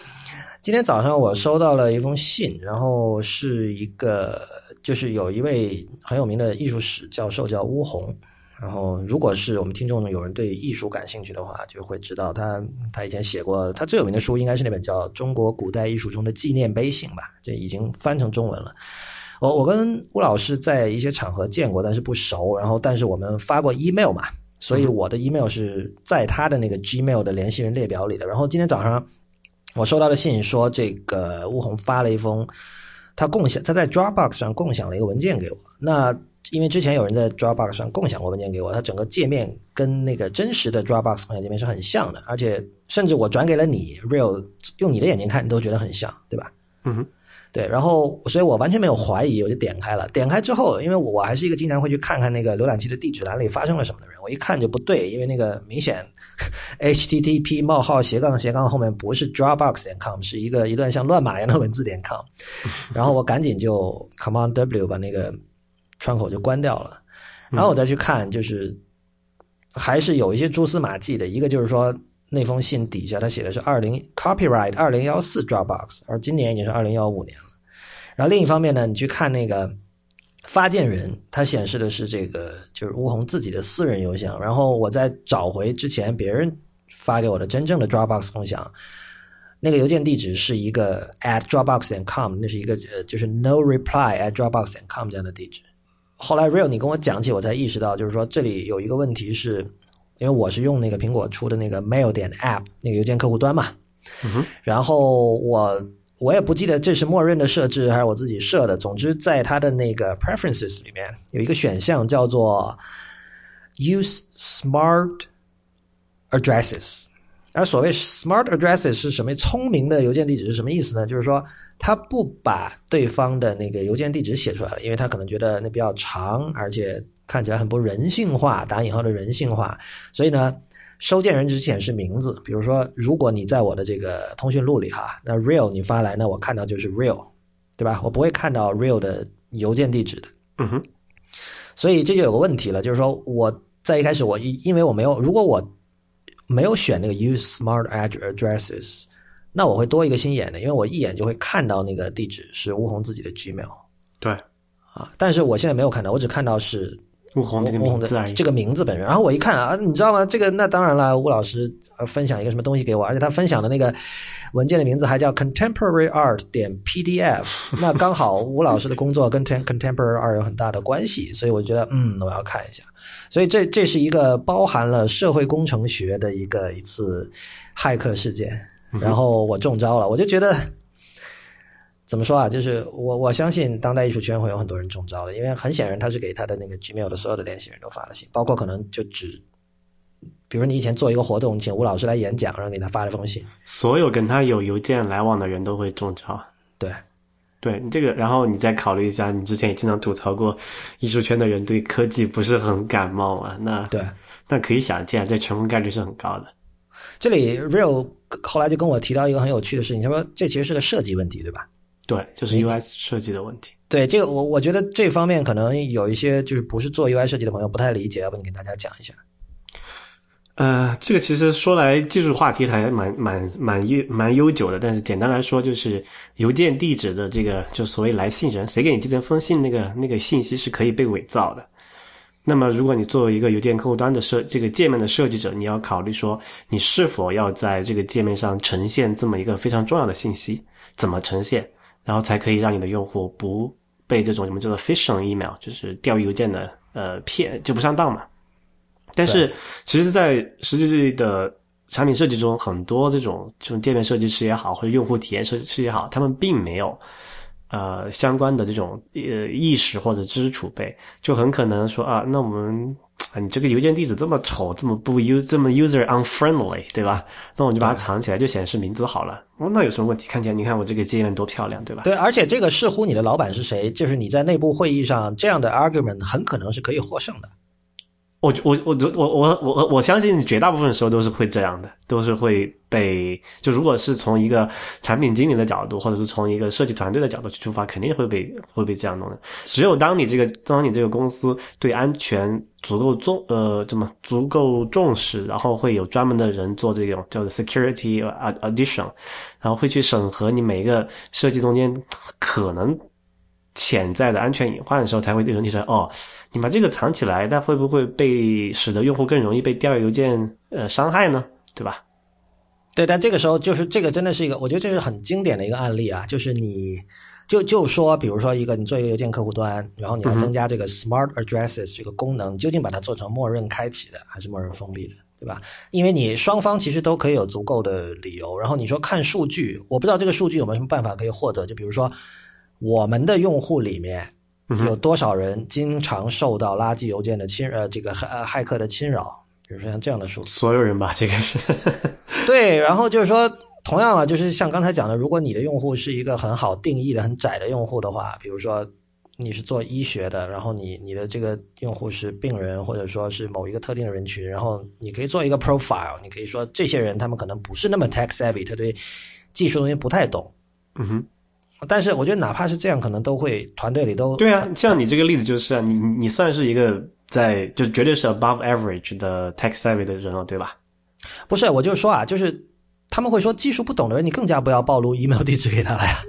今天早上我收到了一封信，然后是一个，就是有一位很有名的艺术史教授叫乌红。然后，如果是我们听众有人对艺术感兴趣的话，就会知道他他以前写过他最有名的书，应该是那本叫《中国古代艺术中的纪念碑信》吧，这已经翻成中文了。我我跟吴老师在一些场合见过，但是不熟。然后，但是我们发过 email 嘛，所以我的 email 是在他的那个 Gmail 的联系人列表里的。然后今天早上我收到的信说，这个吴红发了一封他共享他在 Dropbox 上共享了一个文件给我。那因为之前有人在 Dropbox 上共享过文件给我，它整个界面跟那个真实的 Dropbox 共享界面是很像的，而且甚至我转给了你 Real，用你的眼睛看，你都觉得很像，对吧？嗯哼，对。然后，所以我完全没有怀疑，我就点开了。点开之后，因为我还是一个经常会去看看那个浏览器的地址栏里发生了什么的人，我一看就不对，因为那个明显 HTTP 冒号斜杠斜杠后面不是 Dropbox 点 com，是一个一段像乱码一样的文字点 com。然后我赶紧就 Command W 把那个。窗口就关掉了，然后我再去看，就是还是有一些蛛丝马迹的。一个就是说，那封信底下他写的是二零 copyright 二零幺四 Dropbox，而今年已经是二零幺五年了。然后另一方面呢，你去看那个发件人，他显示的是这个就是吴红自己的私人邮箱。然后我再找回之前别人发给我的真正的 Dropbox 共享，那个邮件地址是一个 at dropbox 点 com，那是一个呃就是 no reply at dropbox 点 com 这样的地址。后来 Real 你跟我讲起，我才意识到，就是说这里有一个问题，是因为我是用那个苹果出的那个 Mail 点 App 那个邮件客户端嘛，然后我我也不记得这是默认的设置还是我自己设的。总之，在它的那个 Preferences 里面有一个选项叫做 Use Smart Addresses。而所谓 smart addresses 是什么？聪明的邮件地址是什么意思呢？就是说，他不把对方的那个邮件地址写出来了，因为他可能觉得那比较长，而且看起来很不人性化（打引号的人性化）。所以呢，收件人只显示名字。比如说，如果你在我的这个通讯录里哈，那 real 你发来，那我看到就是 real，对吧？我不会看到 real 的邮件地址的。嗯哼。所以这就有个问题了，就是说我在一开始我因因为我没有，如果我没有选那个 use smart addresses，那我会多一个心眼的，因为我一眼就会看到那个地址是吴红自己的 Gmail。对，啊，但是我现在没有看到，我只看到是吴红这个名字，这个名字本人。然后我一看啊，你知道吗？这个那当然了，吴老师分享一个什么东西给我，而且他分享的那个文件的名字还叫 contemporary art 点 PDF，那刚好吴老师的工作跟 contemporary art 有很大的关系，所以我觉得嗯，我要看一下。所以这这是一个包含了社会工程学的一个一次骇客事件，然后我中招了，我就觉得怎么说啊？就是我我相信当代艺术圈会有很多人中招的，因为很显然他是给他的那个 Gmail 的所有的联系人都发了信，包括可能就只比如你以前做一个活动，请吴老师来演讲，然后给他发了封信，所有跟他有邮件来往的人都会中招。对，对你这个，然后你再考虑一下，你之前也经常吐槽过，艺术圈的人对科技不是很感冒啊。那对，那可以想见，这成功概率是很高的。这里 Real 后来就跟我提到一个很有趣的事情，他说这其实是个设计问题，对吧？对，就是 UI 设计的问题。对这个，我我觉得这方面可能有一些就是不是做 UI 设计的朋友不太理解，要不你给大家讲一下？呃，这个其实说来技术话题还蛮蛮蛮悠蛮悠久的，但是简单来说就是邮件地址的这个就所谓来信人，谁给你寄这封信，那个那个信息是可以被伪造的。那么如果你作为一个邮件客户端的设这个界面的设计者，你要考虑说你是否要在这个界面上呈现这么一个非常重要的信息，怎么呈现，然后才可以让你的用户不被这种什么叫做 phishing email，就是钓鱼邮件的呃骗就不上当嘛。但是，其实，在实际的产品设计中，很多这种这种界面设计师也好，或者用户体验设计师也好，他们并没有呃相关的这种呃意识或者知识储备，就很可能说啊，那我们啊，你这个邮件地址这么丑，这么不 u 这么 user unfriendly，对吧？那我就把它藏起来，就显示名字好了。哦，那有什么问题？看起来你看我这个界面多漂亮，对吧？对，而且这个视乎你的老板是谁，就是你在内部会议上这样的 argument 很可能是可以获胜的。我我我我我我我相信绝大部分时候都是会这样的，都是会被就如果是从一个产品经理的角度，或者是从一个设计团队的角度去出发，肯定会被会被这样弄的。只有当你这个当你这个公司对安全足够重呃怎么足够重视，然后会有专门的人做这种叫做 security addition，然后会去审核你每一个设计中间可能。潜在的安全隐患的时候，才会有人提出来哦，你把这个藏起来，那会不会被使得用户更容易被钓鱼邮件呃伤害呢？对吧？对，但这个时候就是这个真的是一个，我觉得这是很经典的一个案例啊，就是你就就说，比如说一个你做一个邮件客户端，然后你要增加这个 smart addresses 这个功能，究竟把它做成默认开启的还是默认封闭的，对吧？因为你双方其实都可以有足够的理由，然后你说看数据，我不知道这个数据有没有什么办法可以获得，就比如说。我们的用户里面有多少人经常受到垃圾邮件的侵呃这个骇骇客的侵扰？比如说像这样的数字，所有人吧，这个是 对。然后就是说，同样了，就是像刚才讲的，如果你的用户是一个很好定义的很窄的用户的话，比如说你是做医学的，然后你你的这个用户是病人或者说是某一个特定的人群，然后你可以做一个 profile，你可以说这些人他们可能不是那么 tech savvy，他对技术东西不太懂。嗯哼。但是我觉得哪怕是这样，可能都会团队里都对啊。像你这个例子就是啊，你你算是一个在就绝对是 above average 的 tech savvy 的人了，对吧？不是，我就是说啊，就是他们会说技术不懂的人，你更加不要暴露 email 地址给他了呀。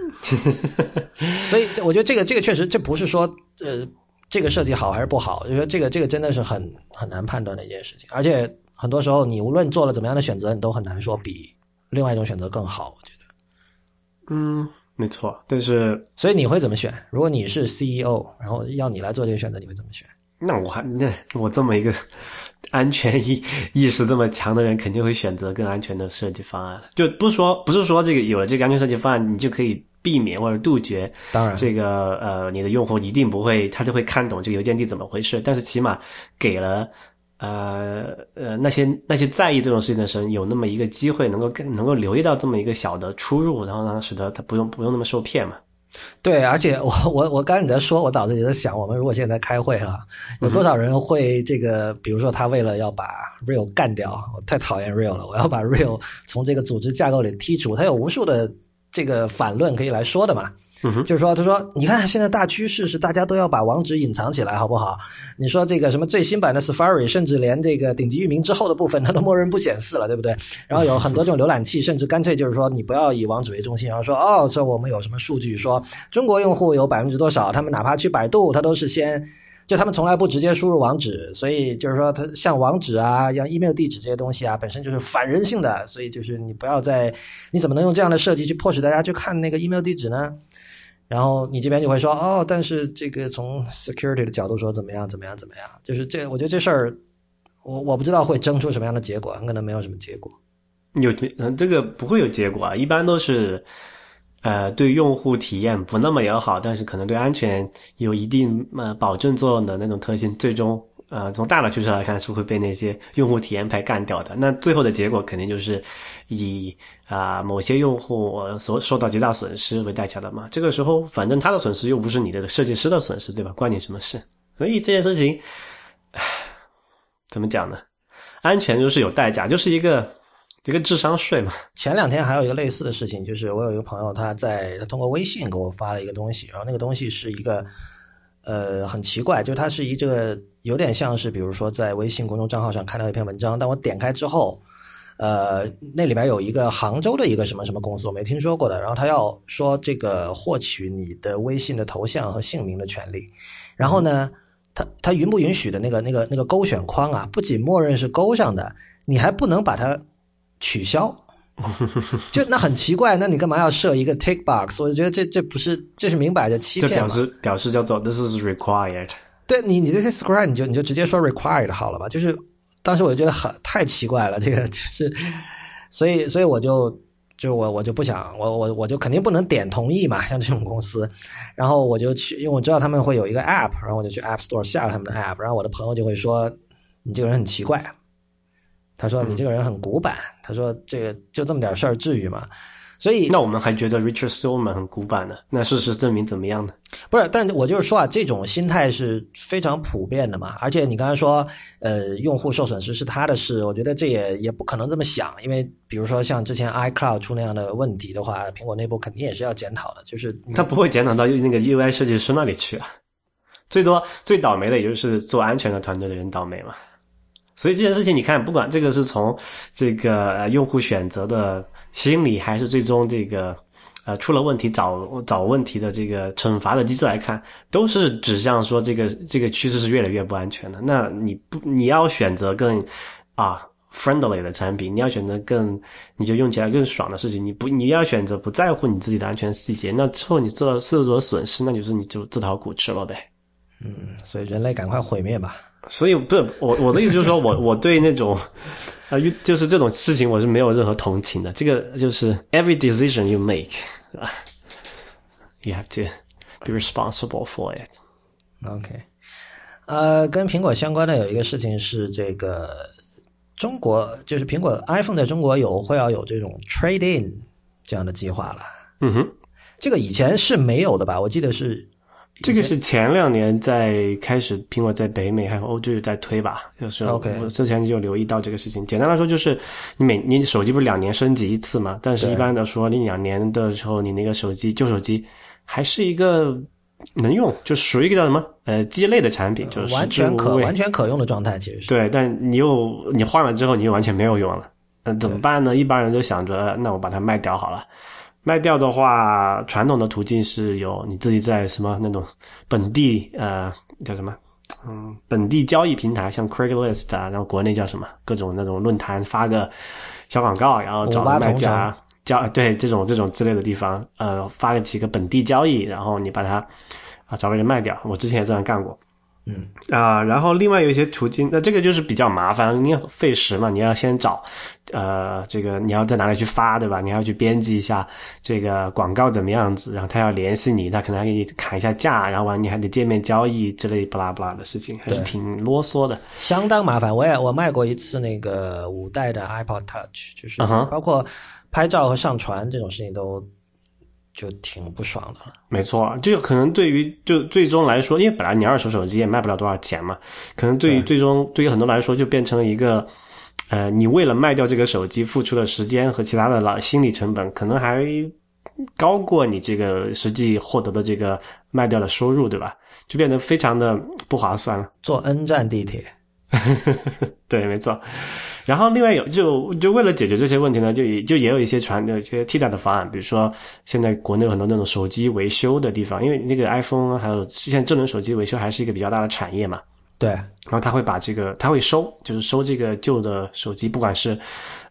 所以我觉得这个这个确实这不是说呃这个设计好还是不好，我觉得这个这个真的是很很难判断的一件事情。而且很多时候你无论做了怎么样的选择，你都很难说比另外一种选择更好。我觉得，嗯。没错，但是所以你会怎么选？如果你是 CEO，然后要你来做这个选择，你会怎么选？那我还那我这么一个 安全意意识这么强的人，肯定会选择更安全的设计方案。就不是说不是说这个有了这个安全设计方案，你就可以避免或者杜绝。当然，这个呃，你的用户一定不会，他就会看懂这个邮件地怎么回事。但是起码给了。呃呃，那些那些在意这种事情的人，有那么一个机会，能够更能够留意到这么一个小的出入，然后呢使得他不用不用那么受骗嘛。对，而且我我我刚才你在说，我脑子里在想，我们如果现在开会啊，有多少人会这个？比如说，他为了要把 Real 干掉，我太讨厌 Real 了，我要把 Real 从这个组织架构里剔除，他有无数的这个反论可以来说的嘛。就是说，他说，你看现在大趋势是大家都要把网址隐藏起来，好不好？你说这个什么最新版的 Safari，甚至连这个顶级域名之后的部分，它都默认不显示了，对不对？然后有很多这种浏览器，甚至干脆就是说，你不要以网址为中心，然后说，哦，这我们有什么数据说中国用户有百分之多少，他们哪怕去百度，他都是先。就他们从来不直接输入网址，所以就是说，它像网址啊，像 email 地址这些东西啊，本身就是反人性的，所以就是你不要再，你怎么能用这样的设计去迫使大家去看那个 email 地址呢？然后你这边就会说哦，但是这个从 security 的角度说怎么样怎么样怎么样，就是这我觉得这事儿，我我不知道会争出什么样的结果，可能没有什么结果。有嗯，这个不会有结果啊，一般都是呃对用户体验不那么友好，但是可能对安全有一定呃保证作用的那种特性，最终。呃，从大的趋势来看是会被那些用户体验派干掉的。那最后的结果肯定就是以啊某些用户所受到极大损失为代价的嘛。这个时候，反正他的损失又不是你的设计师的损失，对吧？关你什么事？所以这件事情，怎么讲呢？安全就是有代价，就是一个一个智商税嘛。前两天还有一个类似的事情，就是我有一个朋友，他在他通过微信给我发了一个东西，然后那个东西是一个。呃，很奇怪，就它是一个有点像是，比如说在微信公众账号上看到一篇文章，但我点开之后，呃，那里边有一个杭州的一个什么什么公司，我没听说过的，然后他要说这个获取你的微信的头像和姓名的权利，然后呢，他他允不允许的那个那个那个勾选框啊，不仅默认是勾上的，你还不能把它取消。就那很奇怪，那你干嘛要设一个 tick box？我觉得这这不是，这是明摆着欺骗表示表示叫做 this is required。对你，你这些 script 你就你就直接说 required 好了吧？就是当时我就觉得很太奇怪了，这个 就是，所以所以我就就我我就不想，我我我就肯定不能点同意嘛，像这种公司，然后我就去，因为我知道他们会有一个 app，然后我就去 app store 下了他们的 app，然后我的朋友就会说你这个人很奇怪。他说：“你这个人很古板。”他说：“这个就这么点事儿，至于吗？”所以，那我们还觉得 Richard Stallman 很古板呢？那事实证明怎么样呢？不是，但我就是说啊，这种心态是非常普遍的嘛。而且你刚才说，呃，用户受损失是他的事，我觉得这也也不可能这么想，因为比如说像之前 iCloud 出那样的问题的话，苹果内部肯定也是要检讨的。就是他不会检讨到那个 UI 设计师那里去啊，最多最倒霉的也就是做安全的团队的人倒霉嘛。所以这件事情，你看，不管这个是从这个用户选择的心理，还是最终这个呃出了问题找找问题的这个惩罚的机制来看，都是指向说这个这个趋势是越来越不安全的。那你不你要选择更啊 friendly 的产品，你要选择更你就用起来更爽的事情，你不你要选择不在乎你自己的安全细节，那之后你受到受到损失，那就是你就自讨苦吃了呗。嗯，所以人类赶快毁灭吧。所以不是我我的意思就是说我我对那种啊，就是这种事情我是没有任何同情的。这个就是 every decision you make，？You have to be responsible for it. OK，呃，跟苹果相关的有一个事情是这个中国，就是苹果 iPhone 在中国有会要有这种 trade in 这样的计划了。嗯哼，这个以前是没有的吧？我记得是。这个是前两年在开始，苹果在北美还有欧洲在推吧，就是我之前就留意到这个事情。简单来说，就是你每你手机不是两年升级一次嘛？但是一般的说，你两年的时候，你那个手机旧手机还是一个能用，就属于一个叫什么呃鸡肋的产品，就是完全可完全可用的状态，其实是对。但你又你换了之后，你又完全没有用了，那怎么办呢？一般人都想着，那我把它卖掉好了。卖掉的话，传统的途径是有你自己在什么那种本地呃叫什么嗯本地交易平台，像 Craigslist 啊，然后国内叫什么各种那种论坛发个小广告，然后找卖家交对这种这种之类的地方呃发个几个本地交易，然后你把它啊找个人卖掉。我之前也这样干过。嗯啊，然后另外有一些途径，那这个就是比较麻烦，你费时嘛，你要先找，呃，这个你要在哪里去发，对吧？你要去编辑一下这个广告怎么样子，然后他要联系你，他可能还给你砍一下价，然后完你还得见面交易之类巴拉巴拉的事情，还是挺啰嗦的，相当麻烦。我也我卖过一次那个五代的 iPod Touch，就是包括拍照和上传这种事情都。就挺不爽的了。没错，这个可能对于就最终来说，因为本来你二手手机也卖不了多少钱嘛，可能对于最终对于很多来说，就变成了一个，呃，你为了卖掉这个手机付出的时间和其他的老心理成本，可能还高过你这个实际获得的这个卖掉的收入，对吧？就变得非常的不划算了。坐 N 站地铁。对，没错。然后另外有就就为了解决这些问题呢，就也就也有一些传的一些替代的方案，比如说现在国内有很多那种手机维修的地方，因为那个 iPhone 还有现在智能手机维修还是一个比较大的产业嘛。对。然后他会把这个他会收，就是收这个旧的手机，不管是。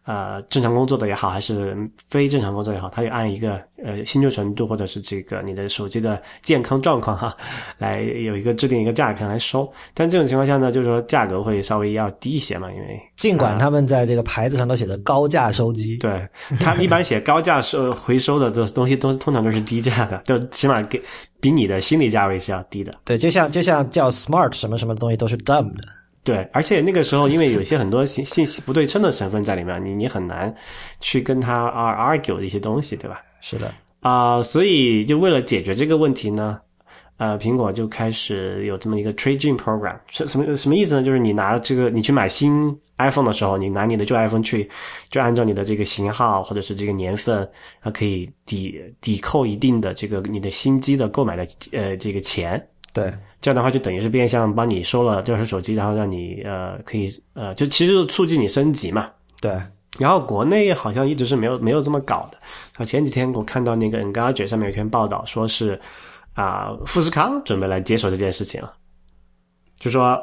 呃，正常工作的也好，还是非正常工作也好，它也按一个呃新旧程度，或者是这个你的手机的健康状况哈，来有一个制定一个价格来收。但这种情况下呢，就是说价格会稍微要低一些嘛，因为尽管他们在这个牌子上都写的高价收机，对他一般写高价收回收的这东西都通常都是低价的，就起码给比你的心理价位是要低的。对，就像就像叫 smart 什么什么东西都是 dumb 的。对，而且那个时候，因为有些很多信 信息不对称的成分在里面，你你很难去跟他 argue 的一些东西，对吧？是的，啊，所以就为了解决这个问题呢，呃，苹果就开始有这么一个 trade-in program，什什么什么意思呢？就是你拿这个，你去买新 iPhone 的时候，你拿你的旧 iPhone 去，就按照你的这个型号或者是这个年份，它可以抵抵扣一定的这个你的新机的购买的呃这个钱。对。这样的话，就等于是变相帮你收了二手手机，然后让你呃可以呃，就其实是促进你升级嘛。对。然后国内好像一直是没有没有这么搞的。啊，前几天我看到那个 Engadget 上面有一篇报道，说是啊富士康准备来接手这件事情了，就说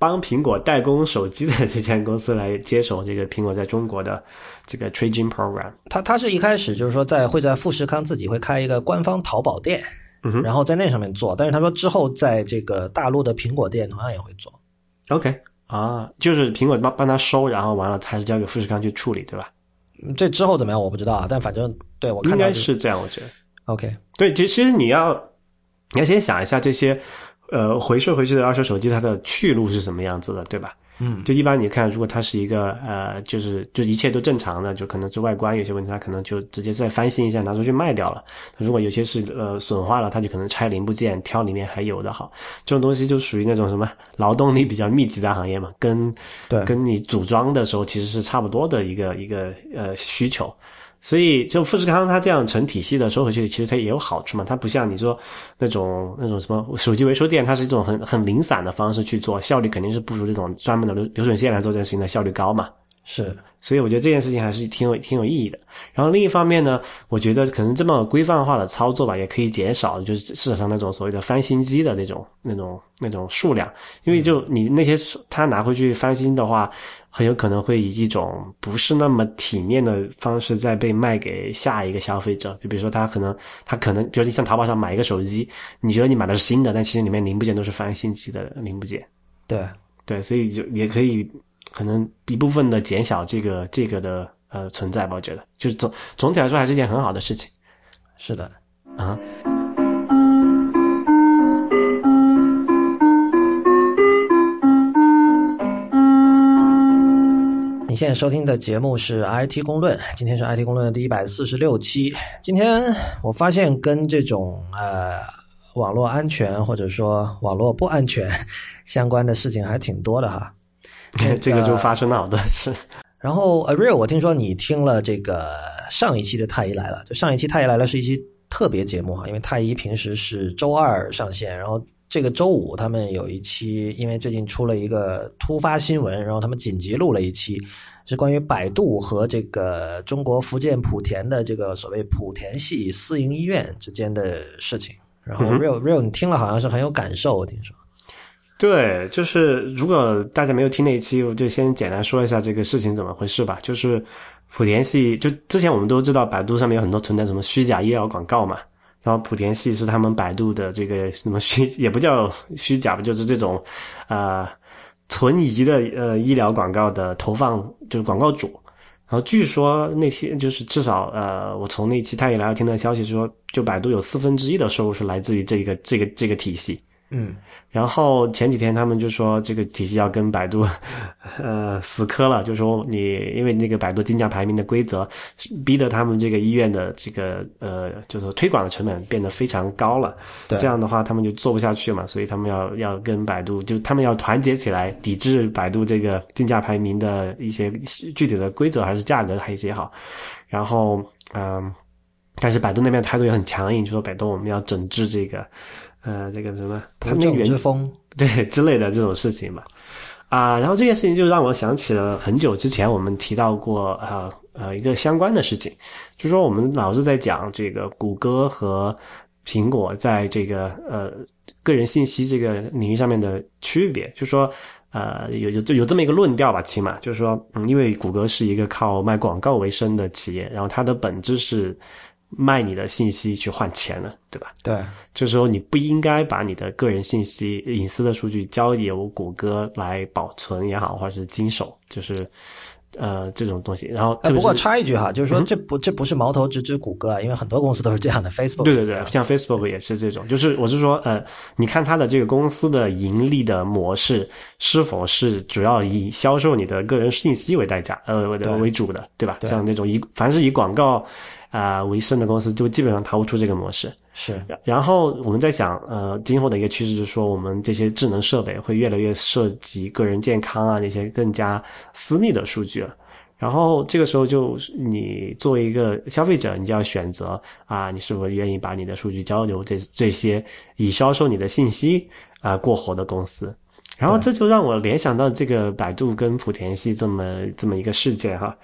帮苹果代工手机的这间公司来接手这个苹果在中国的这个 Trading Program。他他是一开始就是说在会在富士康自己会开一个官方淘宝店。然后在那上面做，但是他说之后在这个大陆的苹果店同样也会做。OK 啊，就是苹果帮帮他收，然后完了还是交给富士康去处理，对吧？这之后怎么样我不知道啊，但反正对我看应该是这样，我觉得。OK，对，其实你要你要先想一下这些呃回收回去的二手手机它的去路是什么样子的，对吧？嗯，就一般你看，如果它是一个呃，就是就一切都正常的，就可能是外观有些问题，它可能就直接再翻新一下拿出去卖掉了。如果有些是呃损坏了，它就可能拆零部件，挑里面还有的好。这种东西就属于那种什么劳动力比较密集的行业嘛，跟对跟你组装的时候其实是差不多的一个一个呃需求。所以，就富士康它这样成体系的收回去，其实它也有好处嘛。它不像你说那种那种什么手机维修店，它是一种很很零散的方式去做，效率肯定是不如这种专门的流流水线来做这件事情的效率高嘛。是。所以我觉得这件事情还是挺有挺有意义的。然后另一方面呢，我觉得可能这么规范化的操作吧，也可以减少就是市场上那种所谓的翻新机的那种那种那种数量。因为就你那些他拿回去翻新的话，很有可能会以一种不是那么体面的方式再被卖给下一个消费者。就比如说他可能他可能，比如你像淘宝上买一个手机，你觉得你买的是新的，但其实里面零部件都是翻新机的零部件。对对，所以就也可以。可能一部分的减小这个这个的呃存在吧，我觉得就是总总体来说还是一件很好的事情。是的，啊。你现在收听的节目是 IT 公论，今天是 IT 公论的第一百四十六期。今天我发现跟这种呃网络安全或者说网络不安全相关的事情还挺多的哈。这个就发生了好多事。然后 a r e a l 我听说你听了这个上一期的太医来了，就上一期太医来了是一期特别节目哈，因为太医平时是周二上线，然后这个周五他们有一期，因为最近出了一个突发新闻，然后他们紧急录了一期，是关于百度和这个中国福建莆田的这个所谓莆田系私营医院之间的事情。然后 Real Real 你听了好像是很有感受，我听说。对，就是如果大家没有听那一期，我就先简单说一下这个事情怎么回事吧。就是莆田系，就之前我们都知道，百度上面有很多存在什么虚假医疗广告嘛。然后莆田系是他们百度的这个什么虚，也不叫虚假吧，就是这种呃存疑的呃医疗广告的投放，就是广告主。然后据说那天就是至少呃，我从那期他也来听到消息说，就百度有四分之一的收入是来自于这个这个这个体系。嗯。然后前几天他们就说这个体系要跟百度，呃，死磕了，就说你因为那个百度竞价排名的规则，逼得他们这个医院的这个呃，就是推广的成本变得非常高了。对，这样的话他们就做不下去嘛，所以他们要要跟百度，就他们要团结起来抵制百度这个竞价排名的一些具体的规则还是价格还是也好。然后嗯，但是百度那边态度也很强硬，就说百度我们要整治这个。呃，这个什么不正之风，对之类的这种事情嘛，啊，然后这件事情就让我想起了很久之前我们提到过呃呃一个相关的事情，就说我们老是在讲这个谷歌和苹果在这个呃个人信息这个领域上面的区别，就说呃有有有这么一个论调吧，起码。就是说，嗯，因为谷歌是一个靠卖广告为生的企业，然后它的本质是。卖你的信息去换钱了，对吧？对，就是说你不应该把你的个人信息、隐私的数据交由谷歌来保存也好，或者是经手，就是呃这种东西。然后，不过插一句哈，就是说这不这不是矛头直指谷歌啊，因为很多公司都是这样的。Facebook 对对对，像 Facebook 也是这种，就是我是说，呃，你看它的这个公司的盈利的模式是否是主要以销售你的个人信息为代价呃为主的，对吧？像那种以凡是以广告。啊，为生的公司就基本上逃不出这个模式。是，然后我们在想，呃，今后的一个趋势就是说，我们这些智能设备会越来越涉及个人健康啊那些更加私密的数据了。然后这个时候，就你作为一个消费者，你就要选择啊，你是否愿意把你的数据交流这这些以销售你的信息啊过活的公司。然后这就让我联想到这个百度跟莆田系这么这么一个事件哈。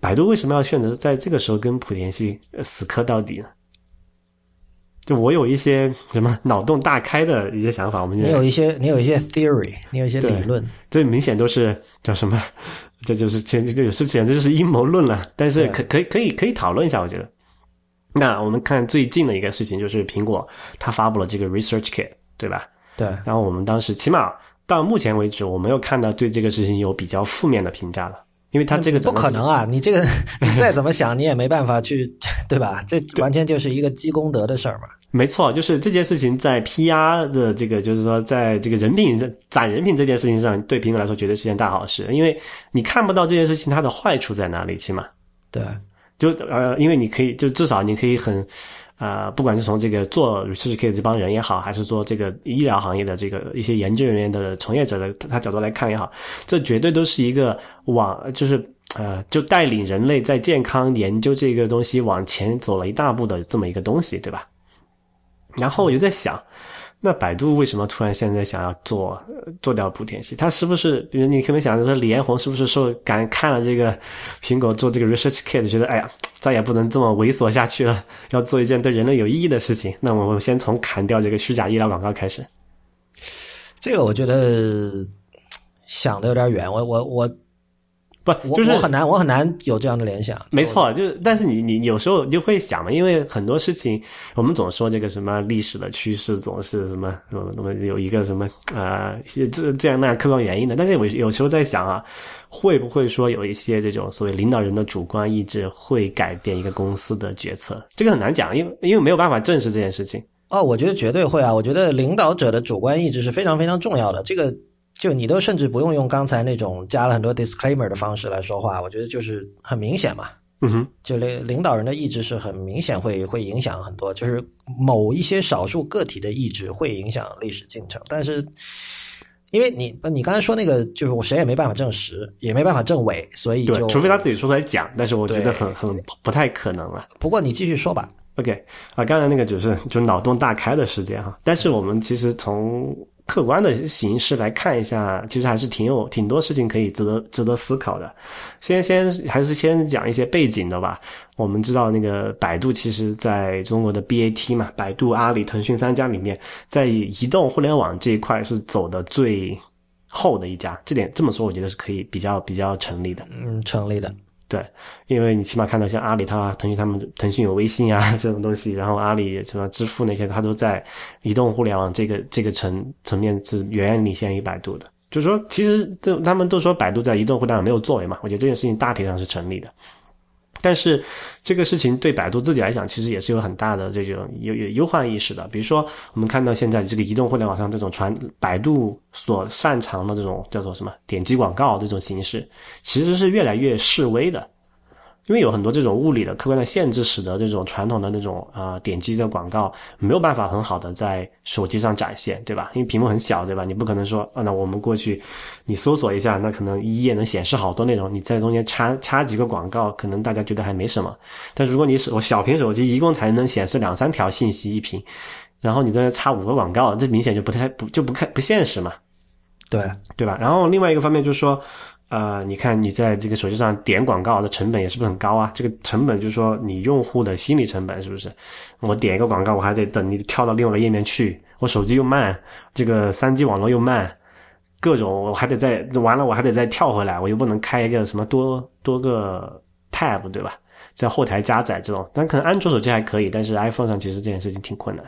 百度为什么要选择在这个时候跟莆田系死磕到底呢？就我有一些什么脑洞大开的一些想法，我们你有一些你有一些 theory，你有一些理论，这明显都是叫什么？这就是简直就是简直就是阴谋论了。但是可可以可以可以讨论一下，我觉得。那我们看最近的一个事情，就是苹果它发布了这个 Research Kit，对吧？对。然后我们当时起码到目前为止，我没有看到对这个事情有比较负面的评价了。因为他这个不可能啊！你这个 你再怎么想，你也没办法去，对吧？这完全就是一个积功德的事儿嘛。没错，就是这件事情在 PR 的这个，就是说，在这个人品攒人品这件事情上，对苹果来说绝对是件大好事。因为你看不到这件事情它的坏处在哪里，起码对，就呃，因为你可以，就至少你可以很。啊，不管是从这个做 research kit 这帮人也好，还是做这个医疗行业的这个一些研究人员的从业者的他角度来看也好，这绝对都是一个往就是呃，就带领人类在健康研究这个东西往前走了一大步的这么一个东西，对吧？然后我就在想。那百度为什么突然现在想要做做掉莆田系？他是不是，比如你可能想着说李彦宏是不是受感看了这个苹果做这个 research kit，觉得哎呀再也不能这么猥琐下去了，要做一件对人类有意义的事情。那我们先从砍掉这个虚假医疗广告开始。这个我觉得想的有点远，我我我。不，就是我很难，我很难有这样的联想。没错，就是，但是你你有时候你就会想嘛，因为很多事情，我们总说这个什么历史的趋势总是什么什么什么有一个什么啊这这样那样客观原因的。但是我有时候在想啊，会不会说有一些这种所谓领导人的主观意志会改变一个公司的决策？这个很难讲，因为因为没有办法证实这件事情。哦，我觉得绝对会啊！我觉得领导者的主观意志是非常非常重要的。这个。就你都甚至不用用刚才那种加了很多 disclaimer 的方式来说话，我觉得就是很明显嘛。嗯哼，就领领导人的意志是很明显会会影响很多，就是某一些少数个体的意志会影响历史进程。但是，因为你你刚才说那个，就是我谁也没办法证实，也没办法证伪，所以就除非他自己说出来讲，但是我觉得很很不太可能了。不过你继续说吧。OK 啊，刚才那个就是就脑洞大开的时间哈，但是我们其实从。客观的形式来看一下，其实还是挺有挺多事情可以值得值得思考的。先先还是先讲一些背景的吧。我们知道那个百度其实在中国的 BAT 嘛，百度、阿里、腾讯三家里面，在移动互联网这一块是走的最后的一家。这点这么说，我觉得是可以比较比较成立的。嗯，成立的。对，因为你起码看到像阿里、它、腾讯他们，腾讯有微信啊这种东西，然后阿里什么支付那些，它都在移动互联网这个这个层层面是远远领先于百度的。就是说，其实这他们都说百度在移动互联网没有作为嘛，我觉得这件事情大体上是成立的。但是这个事情对百度自己来讲，其实也是有很大的这种有有忧患意识的。比如说，我们看到现在这个移动互联网上这种传百度所擅长的这种叫做什么点击广告这种形式，其实是越来越示威的。因为有很多这种物理的客观的限制，使得这种传统的那种啊点击的广告没有办法很好的在手机上展现，对吧？因为屏幕很小，对吧？你不可能说啊，那我们过去你搜索一下，那可能一页能显示好多内容，你在中间插插几个广告，可能大家觉得还没什么。但如果你手小屏手机一共才能显示两三条信息一屏，然后你在那插五个广告，这明显就不太不就不看不现实嘛？对对吧？然后另外一个方面就是说。呃，你看你在这个手机上点广告的成本也是不是很高啊？这个成本就是说你用户的心理成本是不是？我点一个广告，我还得等你跳到另外一个页面去，我手机又慢，这个三 G 网络又慢，各种我还得再完了，我还得再跳回来，我又不能开一个什么多多个 tab 对吧？在后台加载这种，但可能安卓手机还可以，但是 iPhone 上其实这件事情挺困难。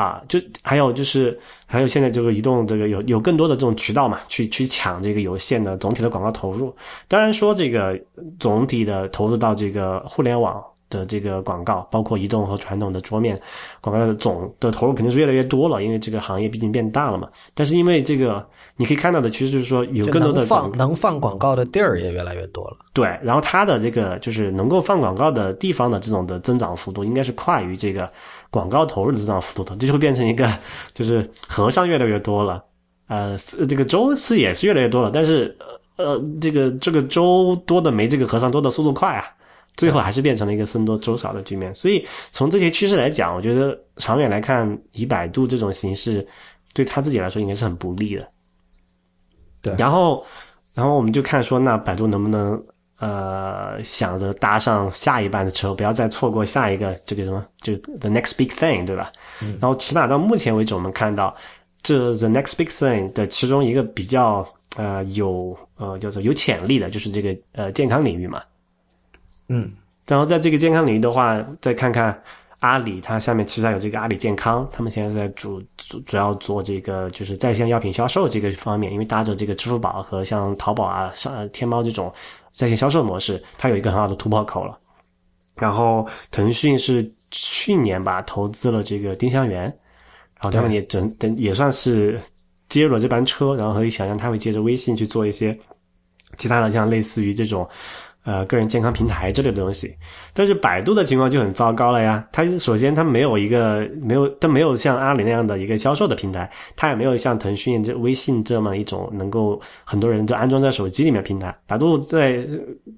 啊，就还有就是还有现在这个移动这个有有更多的这种渠道嘛，去去抢这个有限的总体的广告投入。当然说这个总体的投入到这个互联网。的这个广告，包括移动和传统的桌面广告的总的投入肯定是越来越多了，因为这个行业毕竟变大了嘛。但是因为这个，你可以看到的其实就是说，有更多的放能放广告的地儿也越来越多了。对，然后它的这个就是能够放广告的地方的这种的增长幅度，应该是快于这个广告投入的增长幅度的，这就会变成一个 就是和尚越来越多了，呃，这个粥是也是越来越多了，但是呃，这个这个粥多的没这个和尚多的速度快啊。最后还是变成了一个僧多粥少的局面，所以从这些趋势来讲，我觉得长远来看，以百度这种形式，对他自己来说应该是很不利的。对，然后，然后我们就看说，那百度能不能呃想着搭上下一班的车，不要再错过下一个这个什么，就 the next big thing，对吧？嗯。然后起码到目前为止，我们看到这 the next big thing 的其中一个比较呃有呃叫做有潜力的，就是这个呃健康领域嘛。嗯，然后在这个健康领域的话，再看看阿里，它下面其实还有这个阿里健康，他们现在在主主主要做这个就是在线药品销售这个方面，因为搭着这个支付宝和像淘宝啊、上天猫这种在线销售模式，它有一个很好的突破口了。然后腾讯是去年吧投资了这个丁香园，然后他们也整等也算是接入了这班车，然后可以想象他会接着微信去做一些其他的，像类似于这种。呃，个人健康平台之类的东西，但是百度的情况就很糟糕了呀。它首先它没有一个没有，它没有像阿里那样的一个销售的平台，它也没有像腾讯这微信这么一种能够很多人都安装在手机里面平台。百度在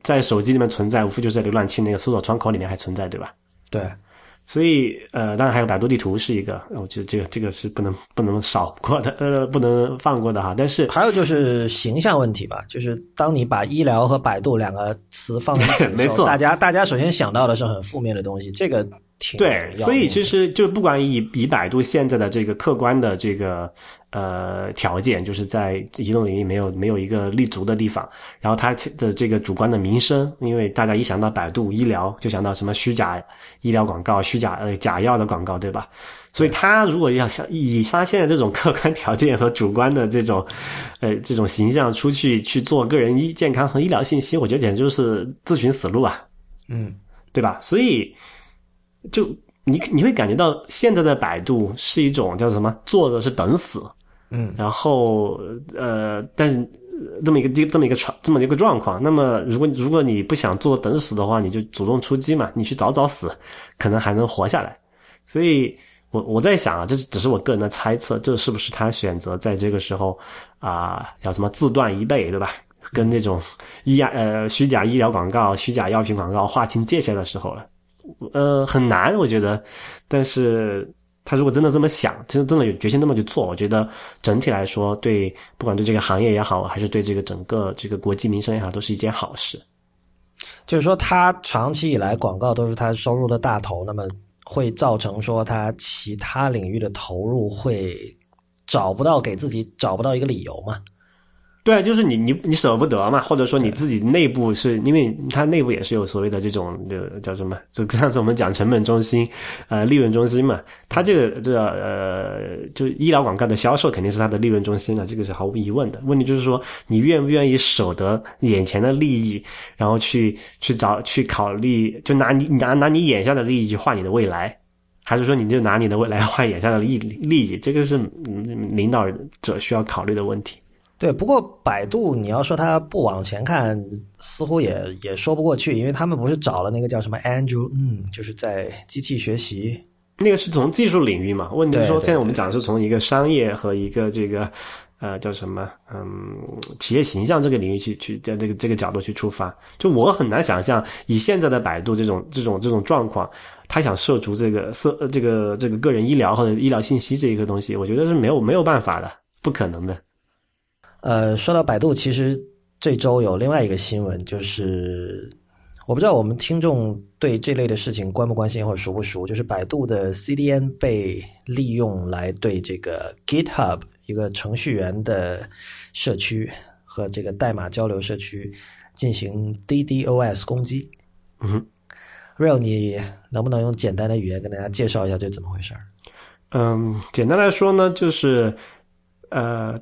在手机里面存在，无非就是在浏览器那个搜索窗口里面还存在，对吧？对。所以，呃，当然还有百度地图是一个，我觉得这个这个是不能不能少过的，呃，不能放过的哈。但是还有就是形象问题吧，就是当你把医疗和百度两个词放在一起的时候，大家大家首先想到的是很负面的东西，这个。对，所以其实就不管以以百度现在的这个客观的这个呃条件，就是在移动领域没有没有一个立足的地方，然后它的这个主观的名声，因为大家一想到百度医疗，就想到什么虚假医疗广告、虚假呃假药的广告，对吧？所以他如果要想以他现在这种客观条件和主观的这种呃这种形象出去去做个人医健康和医疗信息，我觉得简直就是自寻死路啊，嗯，对吧？所以。就你你会感觉到现在的百度是一种叫什么？做的是等死，嗯，然后呃，但是这么一个这么一个状这么一个状况。那么如果如果你不想做等死的话，你就主动出击嘛，你去早早死，可能还能活下来。所以我我在想啊，这只是我个人的猜测，这是不是他选择在这个时候啊，要什么自断一倍，对吧？跟那种医呃虚假医疗广告、虚假药品广告划清界限的时候了。呃，很难，我觉得。但是他如果真的这么想，真的真的有决心这么去做，我觉得整体来说，对不管对这个行业也好，还是对这个整个这个国际民生也好，都是一件好事。就是说，他长期以来广告都是他收入的大头，那么会造成说他其他领域的投入会找不到给自己找不到一个理由嘛？对，就是你你你舍不得嘛，或者说你自己内部是因为它内部也是有所谓的这种就叫什么？就上次我们讲成本中心，呃，利润中心嘛，它这个这呃，就医疗广告的销售肯定是它的利润中心了，这个是毫无疑问的。问题就是说，你愿不愿意舍得眼前的利益，然后去去找去考虑，就拿你拿拿你眼下的利益去换你的未来，还是说你就拿你的未来换眼下的利利益？这个是领导者需要考虑的问题。对，不过百度你要说它不往前看，似乎也也说不过去，因为他们不是找了那个叫什么 Andrew，嗯，就是在机器学习，那个是从技术领域嘛。问题是说，现在我们讲的是从一个商业和一个这个呃叫什么嗯企业形象这个领域去去在这个这个角度去出发。就我很难想象，以现在的百度这种这种这种状况，他想涉足这个涉这个这个个人医疗或者医疗信息这一个东西，我觉得是没有没有办法的，不可能的。呃，说到百度，其实这周有另外一个新闻，就是我不知道我们听众对这类的事情关不关心或者熟不熟，就是百度的 CDN 被利用来对这个 GitHub 一个程序员的社区和这个代码交流社区进行 DDoS 攻击。嗯，Real，你能不能用简单的语言跟大家介绍一下这怎么回事？嗯，简单来说呢，就是呃，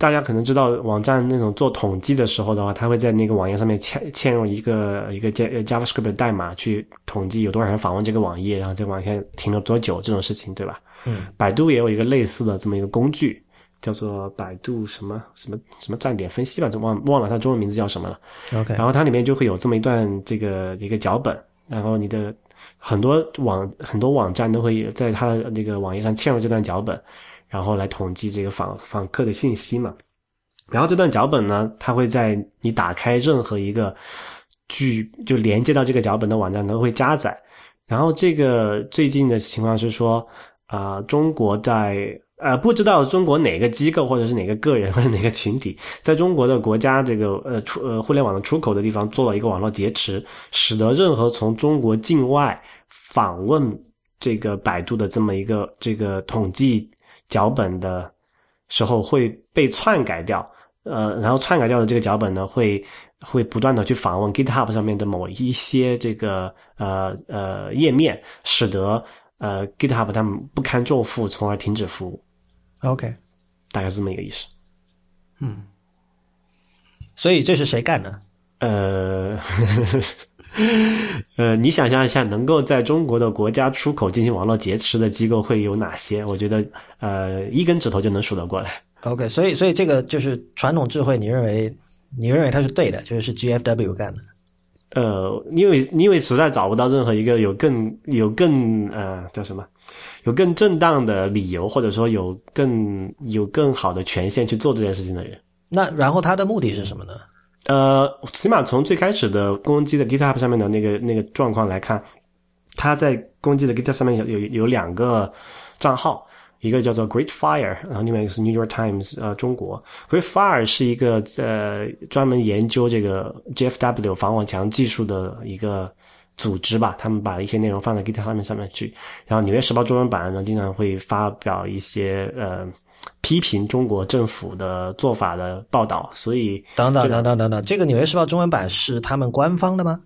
大家可能知道，网站那种做统计的时候的话，它会在那个网页上面嵌嵌入一个一个 JavaScript 的代码去统计有多少人访问这个网页，然后这个网页停了多久这种事情，对吧？嗯，百度也有一个类似的这么一个工具，叫做百度什么什么什么站点分析吧，就忘忘了它中文名字叫什么了。OK，然后它里面就会有这么一段这个一个脚本，然后你的很多网很多网站都会在它的那个网页上嵌入这段脚本，然后来统计这个访访客的信息嘛。然后这段脚本呢，它会在你打开任何一个剧就连接到这个脚本的网站都会加载。然后这个最近的情况是说，啊、中国在呃不知道中国哪个机构或者是哪个个人或者哪个群体，在中国的国家这个呃出呃互联网的出口的地方做了一个网络劫持，使得任何从中国境外访问这个百度的这么一个这个统计脚本的时候会被篡改掉。呃，然后篡改掉的这个脚本呢，会会不断的去访问 GitHub 上面的某一些这个呃呃页面，使得呃 GitHub 他们不堪重负，从而停止服务，OK，大概是这么一个意思。嗯所以这是谁干的？呃，呃，你想象一下，能够在中国的国家出口进行网络劫持的机构会有哪些？我觉得，呃，一根指头就能数得过来。OK，所以所以这个就是传统智慧，你认为你认为它是对的，就是是 GFW 干的。呃，因为因为实在找不到任何一个有更有更呃叫什么，有更正当的理由，或者说有更有更好的权限去做这件事情的人。那然后他的目的是什么呢？呃，起码从最开始的攻击的 GitHub 上面的那个那个状况来看，他在攻击的 GitHub 上面有有有两个账号，一个叫做 Great Fire，然后另外一个是 New York Times 呃中国。Great Fire 是一个呃专门研究这个 GFW 防火墙技术的一个组织吧，他们把一些内容放在 GitHub 上面去。然后《纽约时报》中文版呢，经常会发表一些呃批评中国政府的做法的报道，所以等等等等等等，这个《纽约时报》中文版是他们官方的吗？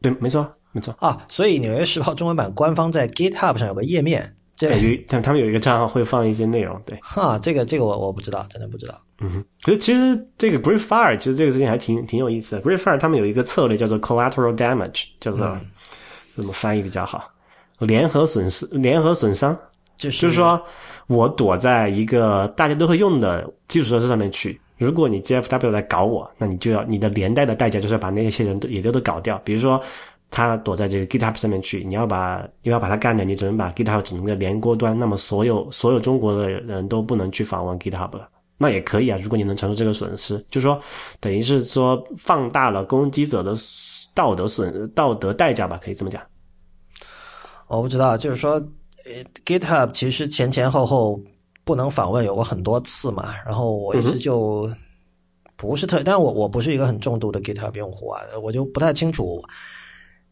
对，没错，没错。啊，所以《纽约时报》中文版官方在 GitHub 上有个页面，这有一他他们有一个账号会放一些内容，对，哈，这个这个我我不知道，真的不知道。嗯哼。可是其实这个 Great Fire 其实这个事情还挺挺有意思的。Great Fire 他们有一个策略叫做 collateral damage，叫做、怎么翻译比较好？联合损失、联合损伤，就是就是说我躲在一个大家都会用的基础设施上面去。如果你 GFW 来搞我，那你就要你的连带的代价就是要把那些人都也都都搞掉。比如说，他躲在这个 GitHub 上面去，你要把你要把他干掉，你只能把 GitHub 整个连锅端，那么所有所有中国的人都不能去访问 GitHub 了。那也可以啊，如果你能承受这个损失，就说等于是说放大了攻击者的道德损道德代价吧，可以这么讲。我不知道，就是说，GitHub 其实前前后后不能访问有过很多次嘛，然后我一直就不是特，但是我我不是一个很重度的 GitHub 用户啊，我就不太清楚，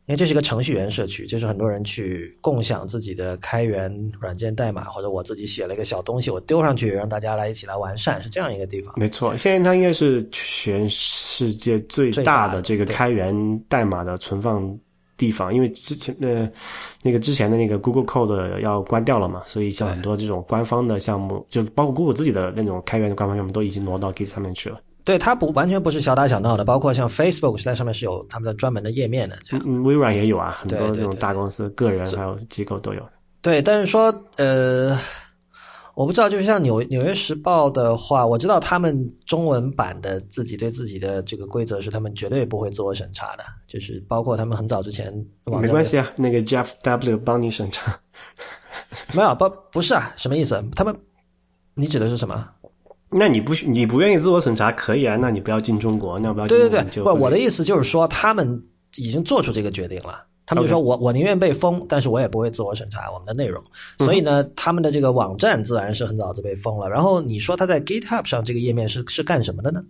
因为这是一个程序员社区，就是很多人去共享自己的开源软件代码，或者我自己写了一个小东西，我丢上去，让大家来一起来完善，是这样一个地方。没错，现在它应该是全世界最最大的这个开源代码的存放地方，因为之前的那个之前的那个 Google Code 要关掉了嘛，所以像很多这种官方的项目，就包括 Google 自己的那种开源的官方项目，都已经挪到 Git 上面去了。对，它不完全不是小打小闹的，包括像 Facebook 在上面是有他们的专门的页面的，这样。嗯，微软也有啊，很多这种大公司、个人还有机构都有。对，但是说呃，我不知道，就是像纽纽约时报的话，我知道他们中文版的自己对自己的这个规则是，他们绝对不会自我审查的，就是包括他们很早之前网没关系啊，那个 Jeff W 帮你审查。没有不不是啊，什么意思？他们你指的是什么？那你不你不愿意自我审查可以啊，那你不要进中国，那不要进对对对，不，我的意思就是说，他们已经做出这个决定了。他们就说我我宁愿被封，但是我也不会自我审查我们的内容。所以呢，他们的这个网站自然是很早就被封了。然后你说他在 GitHub 上这个页面是是干什么的呢？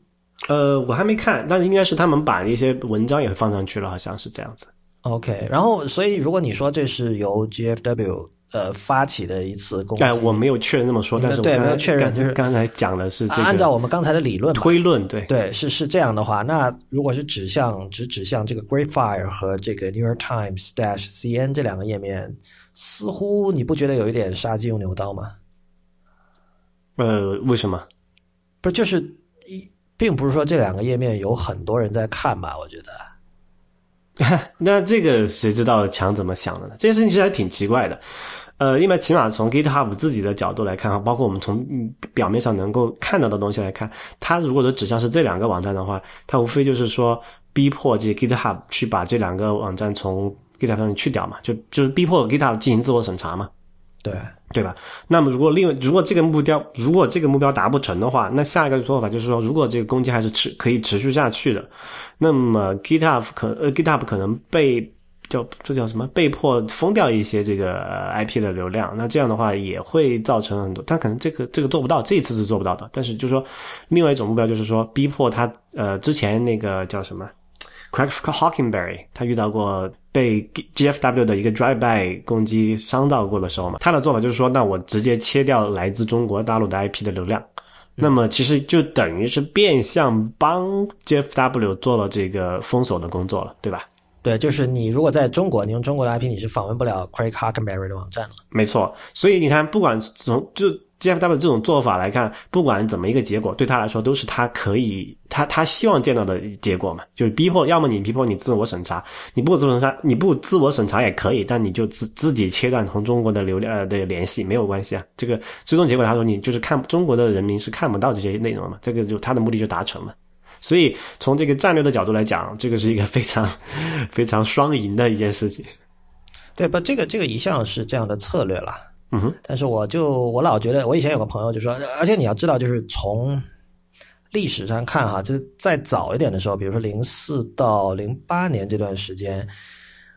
呃，我还没看，但是应该是他们把一些文章也放上去了，好像是这样子。OK，然后所以如果你说这是由 GFW 呃发起的一次攻击，但，我没有确认这么说，但是对没有确认刚就是刚才讲的是这个，按照我们刚才的理论，推论，对对，是是这样的话，那如果是指向只指向这个 Great Fire 和这个 New York Times Dash CN 这两个页面似乎你不觉得有一点杀鸡用牛刀吗？呃，为什么？不就是一，并不是说这两个页面有很多人在看吧？我觉得。那这个谁知道强怎么想的呢？这件事情其实还挺奇怪的。呃，因为起码从 GitHub 自己的角度来看，包括我们从表面上能够看到的东西来看，它如果的指向是这两个网站的话，它无非就是说逼迫这 GitHub 去把这两个网站从 GitHub 上去掉嘛，就就是逼迫 GitHub 进行自我审查嘛。对对吧？那么如果另外如果这个目标如果这个目标达不成的话，那下一个做法就是说，如果这个攻击还是持可以持续下去的，那么 GitHub 可呃 GitHub 可能被叫这叫什么被迫封掉一些这个 IP 的流量，那这样的话也会造成很多，但可能这个这个做不到，这一次是做不到的。但是就是说，另外一种目标就是说，逼迫他呃之前那个叫什么？Craig Hawkingberry，他遇到过被 GFW 的一个 drive-by 攻击伤到过的时候嘛，他的做法就是说，那我直接切掉来自中国大陆的 IP 的流量，那么其实就等于是变相帮 GFW 做了这个封锁的工作了，对吧？对，就是你如果在中国，你用中国的 IP，你是访问不了 Craig Hawkingberry 的网站了。没错，所以你看，不管从就。GFW 这种做法来看，不管怎么一个结果，对他来说都是他可以他他希望见到的结果嘛，就是逼迫，要么你逼迫你自我审查，你不自我审查，你不自我审查也可以，但你就自自己切断同中国的流量的联系没有关系啊。这个最终结果他说你就是看中国的人民是看不到这些内容嘛，这个就他的目的就达成了。所以从这个战略的角度来讲，这个是一个非常非常双赢的一件事情。对，不，这个这个一向是这样的策略了。但是我就我老觉得，我以前有个朋友就说，而且你要知道，就是从历史上看哈，就是再早一点的时候，比如说零四到零八年这段时间，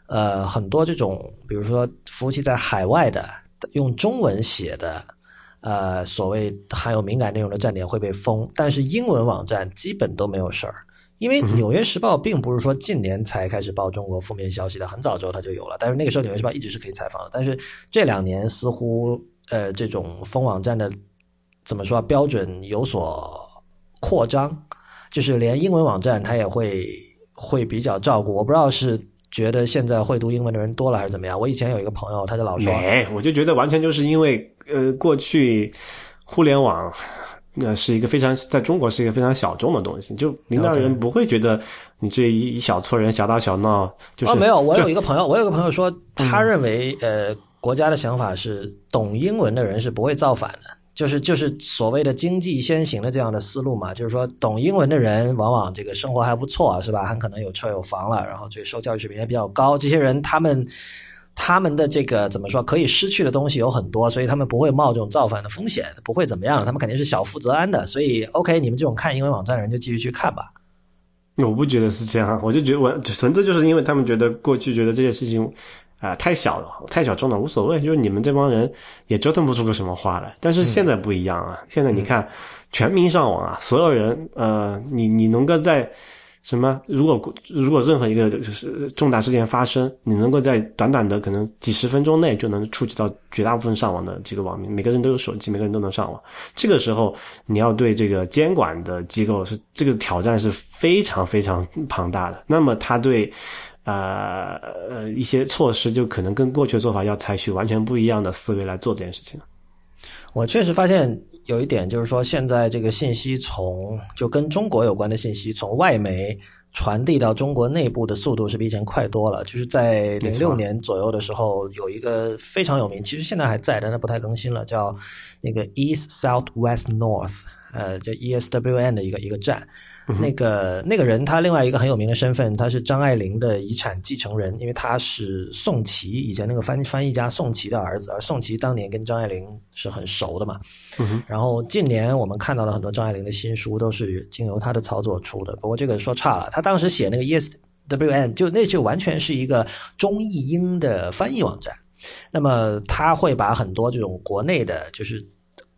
呃，很多这种，比如说服务器在海外的用中文写的，呃，所谓含有敏感内容的站点会被封，但是英文网站基本都没有事儿。因为《纽约时报》并不是说近年才开始报中国负面消息的，很早之后它就有了。但是那个时候，《纽约时报》一直是可以采访的。但是这两年似乎，呃，这种封网站的怎么说标准有所扩张，就是连英文网站它也会会比较照顾。我不知道是觉得现在会读英文的人多了还是怎么样。我以前有一个朋友，他就老说，哎，我就觉得完全就是因为呃，过去互联网。那是一个非常在中国是一个非常小众的东西，就领导人不会觉得你这一一小撮人小打小闹。就是没有，我有一个朋友，我有个朋友说，他认为呃，国家的想法是懂英文的人是不会造反的，就是就是所谓的经济先行的这样的思路嘛，就是说懂英文的人往往这个生活还不错，是吧？很可能有车有房了，然后这个受教育水平也比较高，这些人他们。他们的这个怎么说？可以失去的东西有很多，所以他们不会冒这种造反的风险，不会怎么样。他们肯定是小富则安的。所以，OK，你们这种看英文网站的人就继续去看吧。我不觉得是这样，我就觉得我纯粹就是因为他们觉得过去觉得这件事情啊太小了，太小众了，无所谓，就是你们这帮人也折腾不出个什么话来。但是现在不一样啊，现在你看全民上网啊，所有人呃，你你能够在。什么？如果如果任何一个就是重大事件发生，你能够在短短的可能几十分钟内就能触及到绝大部分上网的这个网民，每个人都有手机，每个人都能上网。这个时候，你要对这个监管的机构是这个挑战是非常非常庞大的。那么，他对呃呃一些措施就可能跟过去做法要采取完全不一样的思维来做这件事情。我确实发现。有一点就是说，现在这个信息从就跟中国有关的信息从外媒传递到中国内部的速度是比以前快多了。就是在零六年左右的时候，有一个非常有名，其实现在还在，但它不太更新了，叫那个 East South West North，呃，叫 ESWN 的一个一个站。那个那个人，他另外一个很有名的身份，他是张爱玲的遗产继承人，因为他是宋琦以前那个翻翻译家宋琦的儿子，而宋琦当年跟张爱玲是很熟的嘛。然后近年我们看到了很多张爱玲的新书，都是经由他的操作出的。不过这个说差了，他当时写那个 Yes。W N 就那就完全是一个中译英的翻译网站。那么他会把很多这种国内的，就是。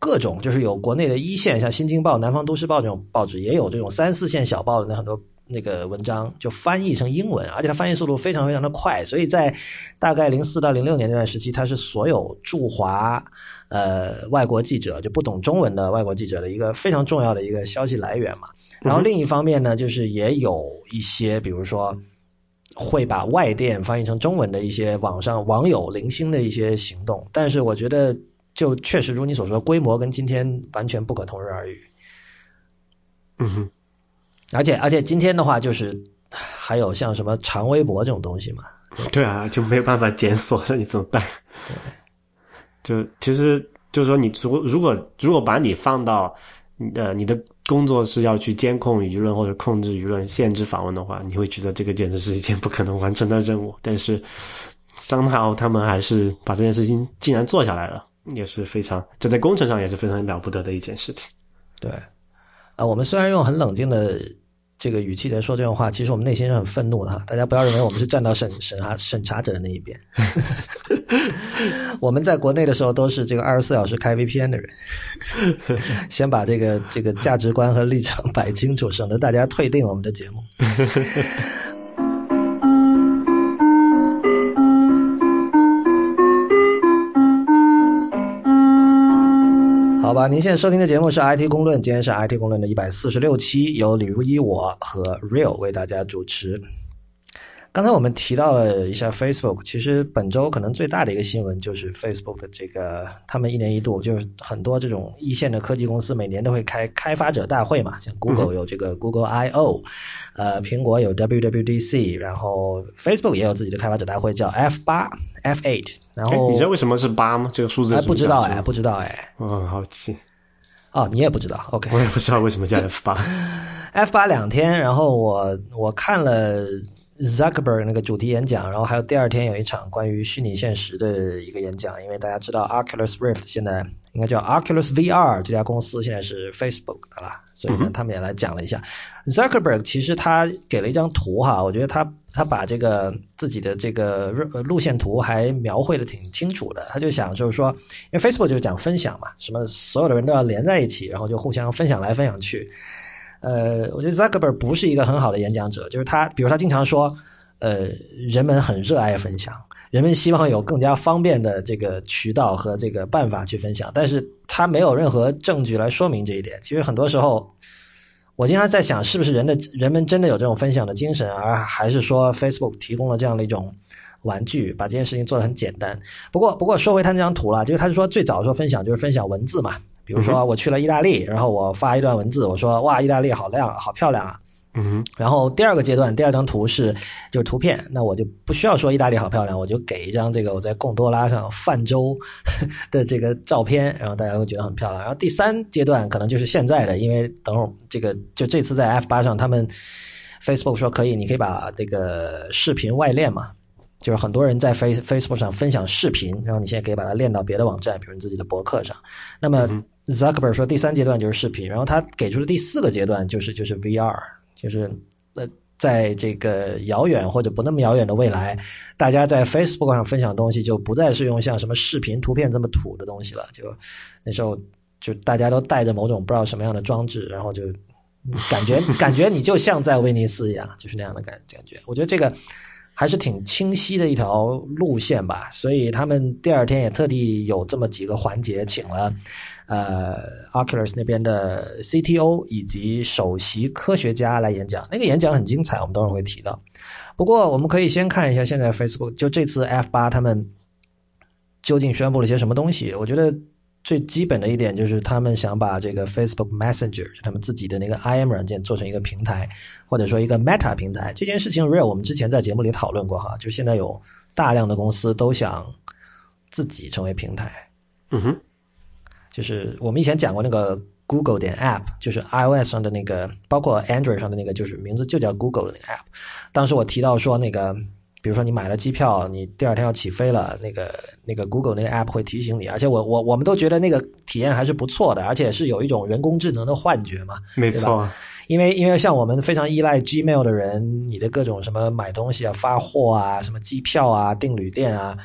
各种就是有国内的一线，像《新京报》《南方都市报》这种报纸，也有这种三四线小报的那很多那个文章，就翻译成英文，而且它翻译速度非常非常的快，所以在大概零四到零六年那段时期，它是所有驻华呃外国记者就不懂中文的外国记者的一个非常重要的一个消息来源嘛。然后另一方面呢，就是也有一些，比如说会把外电翻译成中文的一些网上网友零星的一些行动，但是我觉得就确实如你所说，规模跟今天完全不可同日而语。嗯哼，而且而且今天的话，就是还有像什么长微博这种东西嘛。对啊，就没有办法检索了，你怎么办？对，就其实就是说，你如果如果如果把你放到呃你的工作是要去监控舆论或者控制舆论、限制访问的话，你会觉得这个简直是一件不可能完成的任务。但是，somehow 他们还是把这件事情竟然做下来了，也是非常这在工程上也是非常了不得的一件事情。对，啊，我们虽然用很冷静的。这个语气在说这种话，其实我们内心是很愤怒的哈。大家不要认为我们是站到审 审查审查者的那一边。我们在国内的时候都是这个二十四小时开 VPN 的人，先把这个这个价值观和立场摆清楚，省得大家退订我们的节目。好吧，您现在收听的节目是 IT 公论，今天是 IT 公论的一百四十六期，由李如一我和 Real 为大家主持。刚才我们提到了一下 Facebook，其实本周可能最大的一个新闻就是 Facebook 的这个，他们一年一度就是很多这种一线的科技公司每年都会开开发者大会嘛，像 Google 有这个 Google I/O，呃，苹果有 WWDC，然后 Facebook 也有自己的开发者大会叫 F 八 F eight，然后你知道为什么是八吗？这个数字哎不知道哎不知道哎，我很好奇。哦，你也不知道？OK，我也不知道为什么叫 F 八 F 八两天，然后我我看了。Zuckerberg 那个主题演讲，然后还有第二天有一场关于虚拟现实的一个演讲，因为大家知道 Oculus Rift 现在应该叫 Oculus VR 这家公司现在是 Facebook 的了，所以呢他们也来讲了一下。Zuckerberg 其实他给了一张图哈，我觉得他他把这个自己的这个路线图还描绘的挺清楚的，他就想就是说，因为 Facebook 就是讲分享嘛，什么所有的人都要连在一起，然后就互相分享来分享去。呃，我觉得 Zuckerberg 不是一个很好的演讲者，就是他，比如他经常说，呃，人们很热爱分享，人们希望有更加方便的这个渠道和这个办法去分享，但是他没有任何证据来说明这一点。其实很多时候，我经常在想，是不是人的人们真的有这种分享的精神，而还是说 Facebook 提供了这样的一种玩具，把这件事情做得很简单。不过，不过说回他那张图了，就是他是说最早说分享就是分享文字嘛。比如说我去了意大利，然后我发一段文字，我说哇，意大利好亮，好漂亮啊。嗯，然后第二个阶段，第二张图是就是图片，那我就不需要说意大利好漂亮，我就给一张这个我在贡多拉上泛舟 的这个照片，然后大家会觉得很漂亮。然后第三阶段可能就是现在的，因为等会儿这个就这次在 F 八上，他们 Facebook 说可以，你可以把这个视频外链嘛。就是很多人在 Face Facebook 上分享视频，然后你现在可以把它链到别的网站，比如你自己的博客上。那么 Zuckerberg 说第三阶段就是视频，然后他给出的第四个阶段就是就是 VR，就是呃在这个遥远或者不那么遥远的未来，大家在 Facebook 上分享东西就不再是用像什么视频、图片这么土的东西了，就那时候就大家都带着某种不知道什么样的装置，然后就感觉感觉你就像在威尼斯一样，就是那样的感感觉。我觉得这个。还是挺清晰的一条路线吧，所以他们第二天也特地有这么几个环节，请了呃 Oculus 那边的 CTO 以及首席科学家来演讲。那个演讲很精彩，我们等会儿会提到。不过我们可以先看一下现在 Facebook 就这次 F 八他们究竟宣布了些什么东西。我觉得。最基本的一点就是，他们想把这个 Facebook Messenger，就他们自己的那个 IM 软件做成一个平台，或者说一个 Meta 平台。这件事情，Real 我们之前在节目里讨论过哈，就现在有大量的公司都想自己成为平台。嗯哼，就是我们以前讲过那个 Google 点 App，就是 iOS 上的那个，包括 Android 上的那个，就是名字就叫 Google 的那个 App。当时我提到说那个。比如说你买了机票，你第二天要起飞了，那个那个 Google 那个 App 会提醒你，而且我我我们都觉得那个体验还是不错的，而且是有一种人工智能的幻觉嘛，没错。因为因为像我们非常依赖 Gmail 的人，你的各种什么买东西啊、发货啊、什么机票啊、订旅店啊，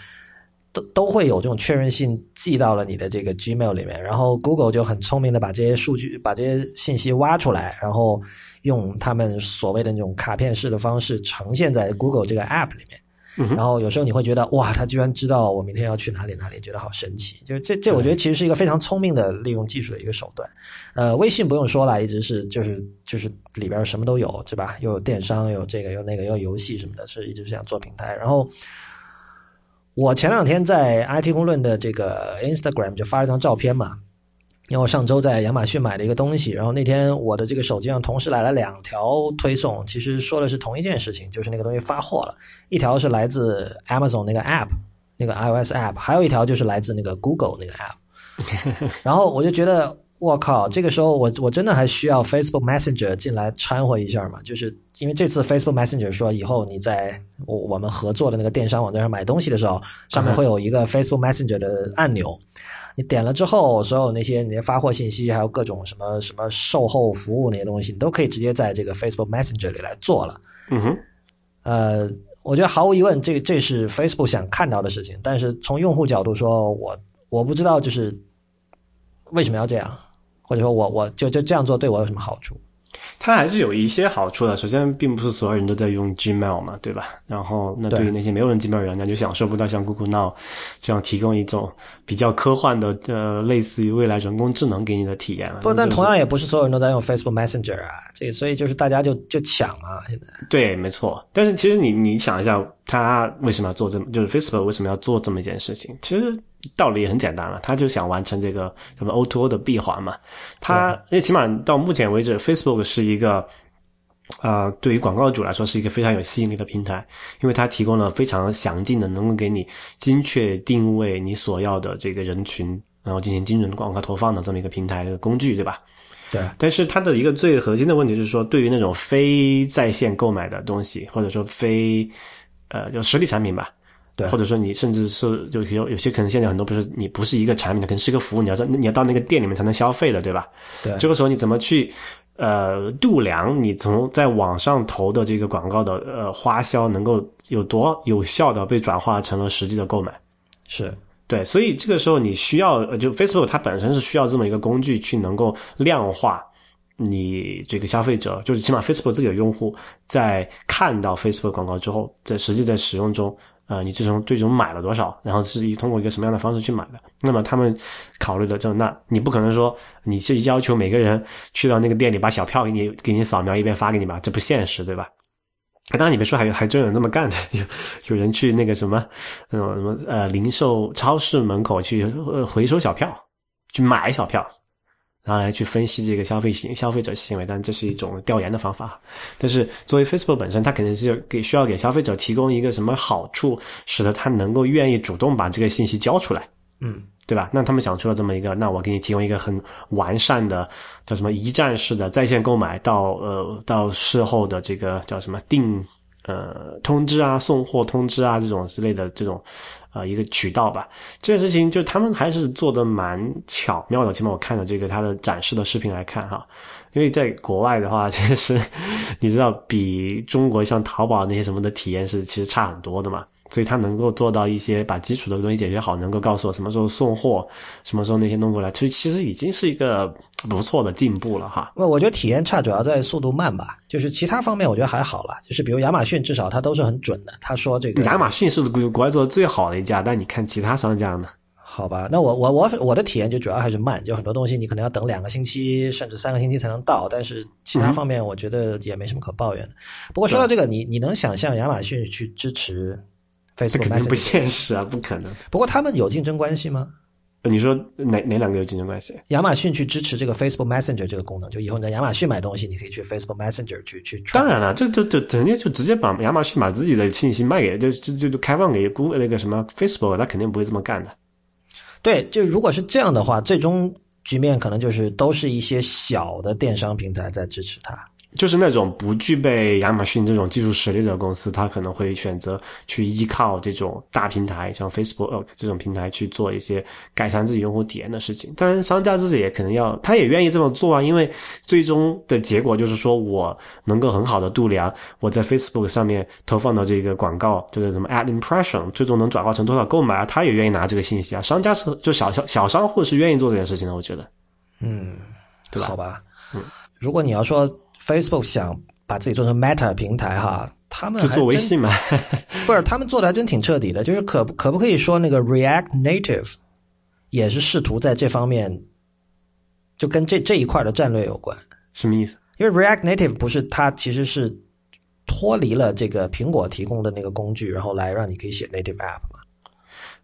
都都会有这种确认信寄到了你的这个 Gmail 里面，然后 Google 就很聪明的把这些数据、把这些信息挖出来，然后。用他们所谓的那种卡片式的方式呈现在 Google 这个 App 里面，然后有时候你会觉得哇，他居然知道我明天要去哪里哪里，觉得好神奇。就是这这，我觉得其实是一个非常聪明的利用技术的一个手段。呃，微信不用说了，一直是就是就是里边什么都有，对吧？又有电商，又有这个，又那个，又有游戏什么的，是一直是想做平台。然后我前两天在 IT 公论的这个 Instagram 就发了一张照片嘛。因为我上周在亚马逊买了一个东西，然后那天我的这个手机上同时来了两条推送，其实说的是同一件事情，就是那个东西发货了。一条是来自 Amazon 那个 App，那个 iOS App，还有一条就是来自那个 Google 那个 App。然后我就觉得，我靠，这个时候我我真的还需要 Facebook Messenger 进来掺和一下嘛？就是因为这次 Facebook Messenger 说以后你在我我们合作的那个电商网站上买东西的时候，上面会有一个 Facebook Messenger 的按钮。你点了之后，所有那些你的发货信息，还有各种什么什么售后服务那些东西，你都可以直接在这个 Facebook Messenger 里来做了。嗯哼，呃，我觉得毫无疑问，这这是 Facebook 想看到的事情。但是从用户角度说，我我不知道就是为什么要这样，或者说我我就就这样做对我有什么好处。它还是有一些好处的。首先，并不是所有人都在用 Gmail 嘛，对吧？然后，那对于那些没有用 Gmail 的人，那就享受不到像 Google Now 这样提供一种比较科幻的，呃，类似于未来人工智能给你的体验了。不，但同样也不是所有人都在用 Facebook Messenger 啊，这所以就是大家就就抢嘛，现在。对，没错。但是其实你你想一下，他为什么要做这么，就是 Facebook 为什么要做这么一件事情？其实。道理也很简单了，他就想完成这个什么 O2O 的闭环嘛。他因为起码到目前为止，Facebook 是一个啊，对于广告主来说是一个非常有吸引力的平台，因为它提供了非常详尽的，能够给你精确定位你所要的这个人群，然后进行精准的广告投放的这么一个平台的工具，对吧？对。但是它的一个最核心的问题就是说，对于那种非在线购买的东西，或者说非呃就实体产品吧。对，或者说你甚至是就有有些可能现在很多不是你不是一个产品的，可能是一个服务，你要在你要到那个店里面才能消费的，对吧？对，这个时候你怎么去呃度量你从在网上投的这个广告的呃花销能够有多有效的被转化成了实际的购买？是对，所以这个时候你需要就 Facebook 它本身是需要这么一个工具去能够量化你这个消费者，就是起码 Facebook 自己的用户在看到 Facebook 广告之后，在实际在使用中。呃，你最终最终买了多少？然后是以通过一个什么样的方式去买的？那么他们考虑的就那你不可能说你是要求每个人去到那个店里把小票给你给你扫描一遍发给你吧？这不现实，对吧？当然你别说，还还真有这么干的，有有人去那个什么那种什么呃零售超市门口去呃回收小票，去买小票。然后来去分析这个消费行消费者行为，但这是一种调研的方法。但是作为 Facebook 本身，它肯定是给需要给消费者提供一个什么好处，使得他能够愿意主动把这个信息交出来，嗯，对吧？那他们想出了这么一个，那我给你提供一个很完善的叫什么一站式的在线购买到呃到事后的这个叫什么订呃通知啊送货通知啊这种之类的这种。呃，一个渠道吧，这件事情就他们还是做的蛮巧妙的。起码我看了这个他的展示的视频来看哈，因为在国外的话，其实你知道比中国像淘宝那些什么的体验是其实差很多的嘛。所以他能够做到一些把基础的东西解决好，能够告诉我什么时候送货，什么时候那些弄过来，其实其实已经是一个不错的进步了哈。我我觉得体验差主要在速度慢吧，就是其他方面我觉得还好了。就是比如亚马逊，至少它都是很准的。他说这个亚马逊是国国外做的最好的一家，但你看其他商家呢？好吧，那我我我我的体验就主要还是慢，就很多东西你可能要等两个星期甚至三个星期才能到，但是其他方面我觉得也没什么可抱怨的。不过说到这个，你你能想象亚马逊去支持？这肯定不现实啊，不可能。不过他们有竞争关系吗？你说哪哪两个有竞争关系？亚马逊去支持这个 Facebook Messenger 这个功能，就以后你在亚马逊买东西，你可以去 Facebook Messenger 去去。当然了，这这这人家就直接把亚马逊把自己的信息卖给就就就开放给 Google 那个什么 Facebook，他肯定不会这么干的。对，就如果是这样的话，最终局面可能就是都是一些小的电商平台在支持它。就是那种不具备亚马逊这种技术实力的公司，他可能会选择去依靠这种大平台，像 Facebook 这种平台去做一些改善自己用户体验的事情。当然，商家自己也可能要，他也愿意这么做啊，因为最终的结果就是说我能够很好的度量我在 Facebook 上面投放的这个广告，这个什么 ad impression，最终能转化成多少购买啊，他也愿意拿这个信息啊。商家是就小小小商户是愿意做这件事情的，我觉得，嗯，对吧？好吧，嗯，如果你要说。Facebook 想把自己做成 Meta 平台哈，他们就做微信嘛，不是他们做的还真挺彻底的，就是可可不可以说那个 React Native 也是试图在这方面就跟这这一块的战略有关？什么意思？因为 React Native 不是它其实是脱离了这个苹果提供的那个工具，然后来让你可以写 native app 嘛？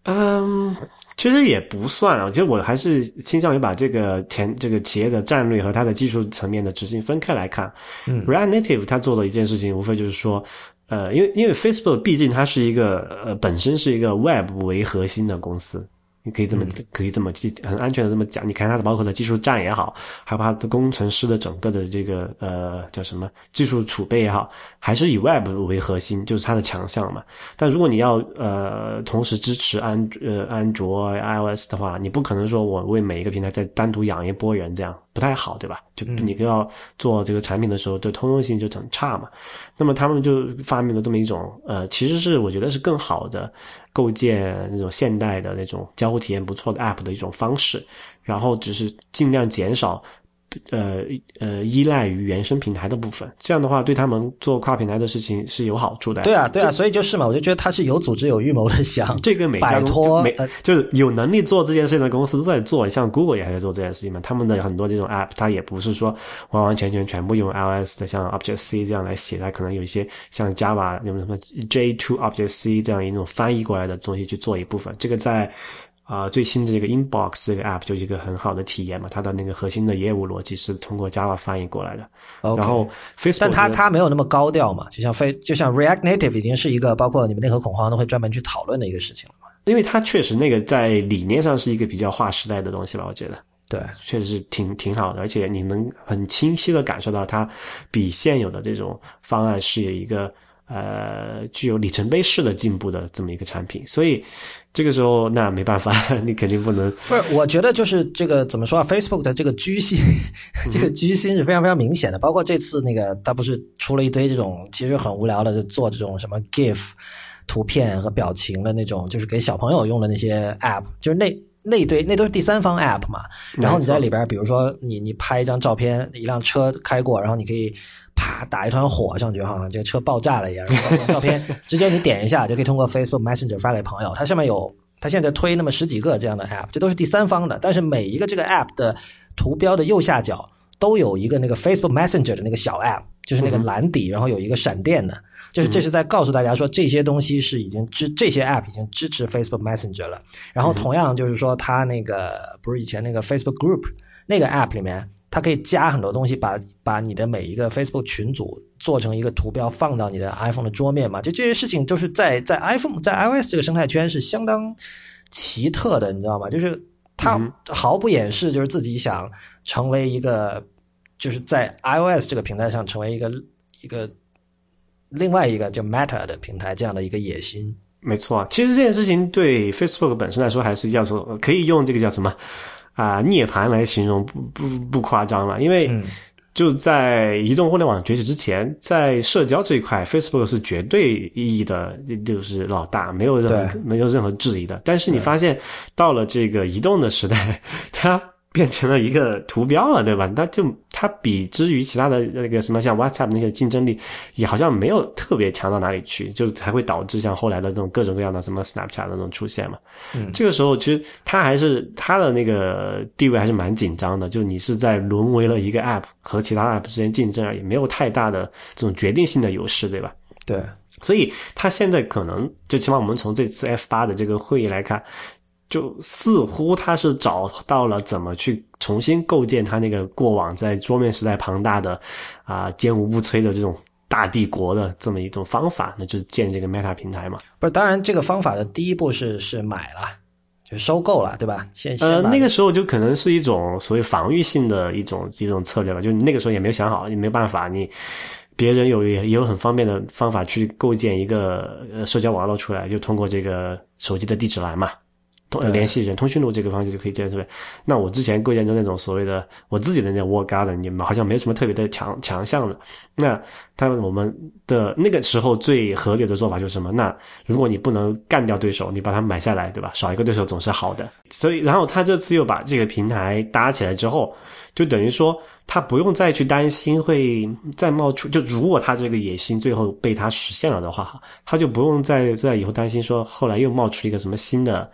嗯，其实也不算啊。其实我还是倾向于把这个前这个企业的战略和它的技术层面的执行分开来看。嗯，React Native 它做的一件事情，无非就是说，呃，因为因为 Facebook 毕竟它是一个呃本身是一个 Web 为核心的公司。你可以这么可以这么记很安全的这么讲，你看它的包括的技术栈也好，还有它的工程师的整个的这个呃叫什么技术储备也好，还是以 Web 为核心，就是它的强项嘛。但如果你要呃同时支持安呃安卓 iOS 的话，你不可能说我为每一个平台再单独养一波人，这样不太好，对吧？就你要做这个产品的时候，对通用性就很差嘛。那么他们就发明了这么一种呃，其实是我觉得是更好的。构建那种现代的那种交互体验不错的 App 的一种方式，然后只是尽量减少。呃呃，依赖于原生平台的部分，这样的话对他们做跨平台的事情是有好处的。对啊，对啊，所以就是嘛，我就觉得他是有组织、有预谋的想这个每家公司每就是有能力做这件事情的公司都在做，像 Google 也还在做这件事情嘛。他们的很多这种 App，它也不是说完完全全全部用 iOS 的，像 Object C 这样来写，它可能有一些像 Java 有什么 J2 Object C 这样一种翻译过来的东西去做一部分。这个在。啊，最新的这个 Inbox 这个 App 就是一个很好的体验嘛，它的那个核心的业务逻辑是通过 Java 翻译过来的。然后 Facebook，但它它没有那么高调嘛，就像非就像 React Native 已经是一个包括你们内核恐慌都会专门去讨论的一个事情了嘛。因为它确实那个在理念上是一个比较划时代的东西吧，我觉得。对，确实是挺挺好的，而且你能很清晰的感受到它比现有的这种方案是有一个呃具有里程碑式的进步的这么一个产品，所以。这个时候，那没办法，你肯定不能。不是，我觉得就是这个怎么说啊？Facebook 的这个居心，这个居心是非常非常明显的。包括这次那个，他不是出了一堆这种其实很无聊的，就做这种什么 GIF 图片和表情的那种，就是给小朋友用的那些 App，就是那那堆那都是第三方 App 嘛。然后你在里边，比如说你你拍一张照片，一辆车开过，然后你可以。啪，打一团火上去，哈这个车爆炸了一样。照片直接你点一下就可以通过 Facebook Messenger 发给朋友。它上面有，它现在推那么十几个这样的 App，这都是第三方的。但是每一个这个 App 的图标的右下角都有一个那个 Facebook Messenger 的那个小 App，就是那个蓝底，然后有一个闪电的，就是这是在告诉大家说这些东西是已经支这些 App 已经支持 Facebook Messenger 了。然后同样就是说，它那个不是以前那个 Facebook Group 那个 App 里面。它可以加很多东西，把把你的每一个 Facebook 群组做成一个图标，放到你的 iPhone 的桌面嘛？就这些事情，就是在在 iPhone 在 iOS 这个生态圈是相当奇特的，你知道吗？就是它毫不掩饰，就是自己想成为一个，就是在 iOS 这个平台上成为一个一个另外一个叫 Meta 的平台这样的一个野心。没错，其实这件事情对 Facebook 本身来说，还是叫做可以用这个叫什么？啊，涅槃来形容不不不夸张了，因为就在移动互联网崛起之前，在社交这一块，Facebook 是绝对意义的，就是老大，没有任何没有任何质疑的。但是你发现到了这个移动的时代，它。变成了一个图标了，对吧？那就它比之于其他的那个什么像 WhatsApp 那些竞争力，也好像没有特别强到哪里去，就才会导致像后来的这种各种各样的什么 Snapchat 的那种出现嘛。嗯，这个时候其实它还是它的那个地位还是蛮紧张的，就你是在沦为了一个 App 和其他 App 之间竞争而已，没有太大的这种决定性的优势，对吧？对，所以它现在可能就起码我们从这次 F 八的这个会议来看。就似乎他是找到了怎么去重新构建他那个过往在桌面时代庞大的啊坚无不摧的这种大帝国的这么一种方法，那就是建这个 Meta 平台嘛。不是，当然这个方法的第一步是是买了，就收购了，对吧？现呃那个时候就可能是一种所谓防御性的一种一种策略吧，就那个时候也没有想好，也没办法，你别人有也有很方便的方法去构建一个呃社交网络出来，就通过这个手机的地址栏嘛。通联系人通讯录这个方式就可以建出来。那我之前构建的那种所谓的我自己的那个 wall garden，你们好像没有什么特别的强强项了。那他我们的那个时候最合理的做法就是什么？那如果你不能干掉对手，你把它买下来，对吧？少一个对手总是好的。所以，然后他这次又把这个平台搭起来之后，就等于说他不用再去担心会再冒出。就如果他这个野心最后被他实现了的话，他就不用再在以后担心说后来又冒出一个什么新的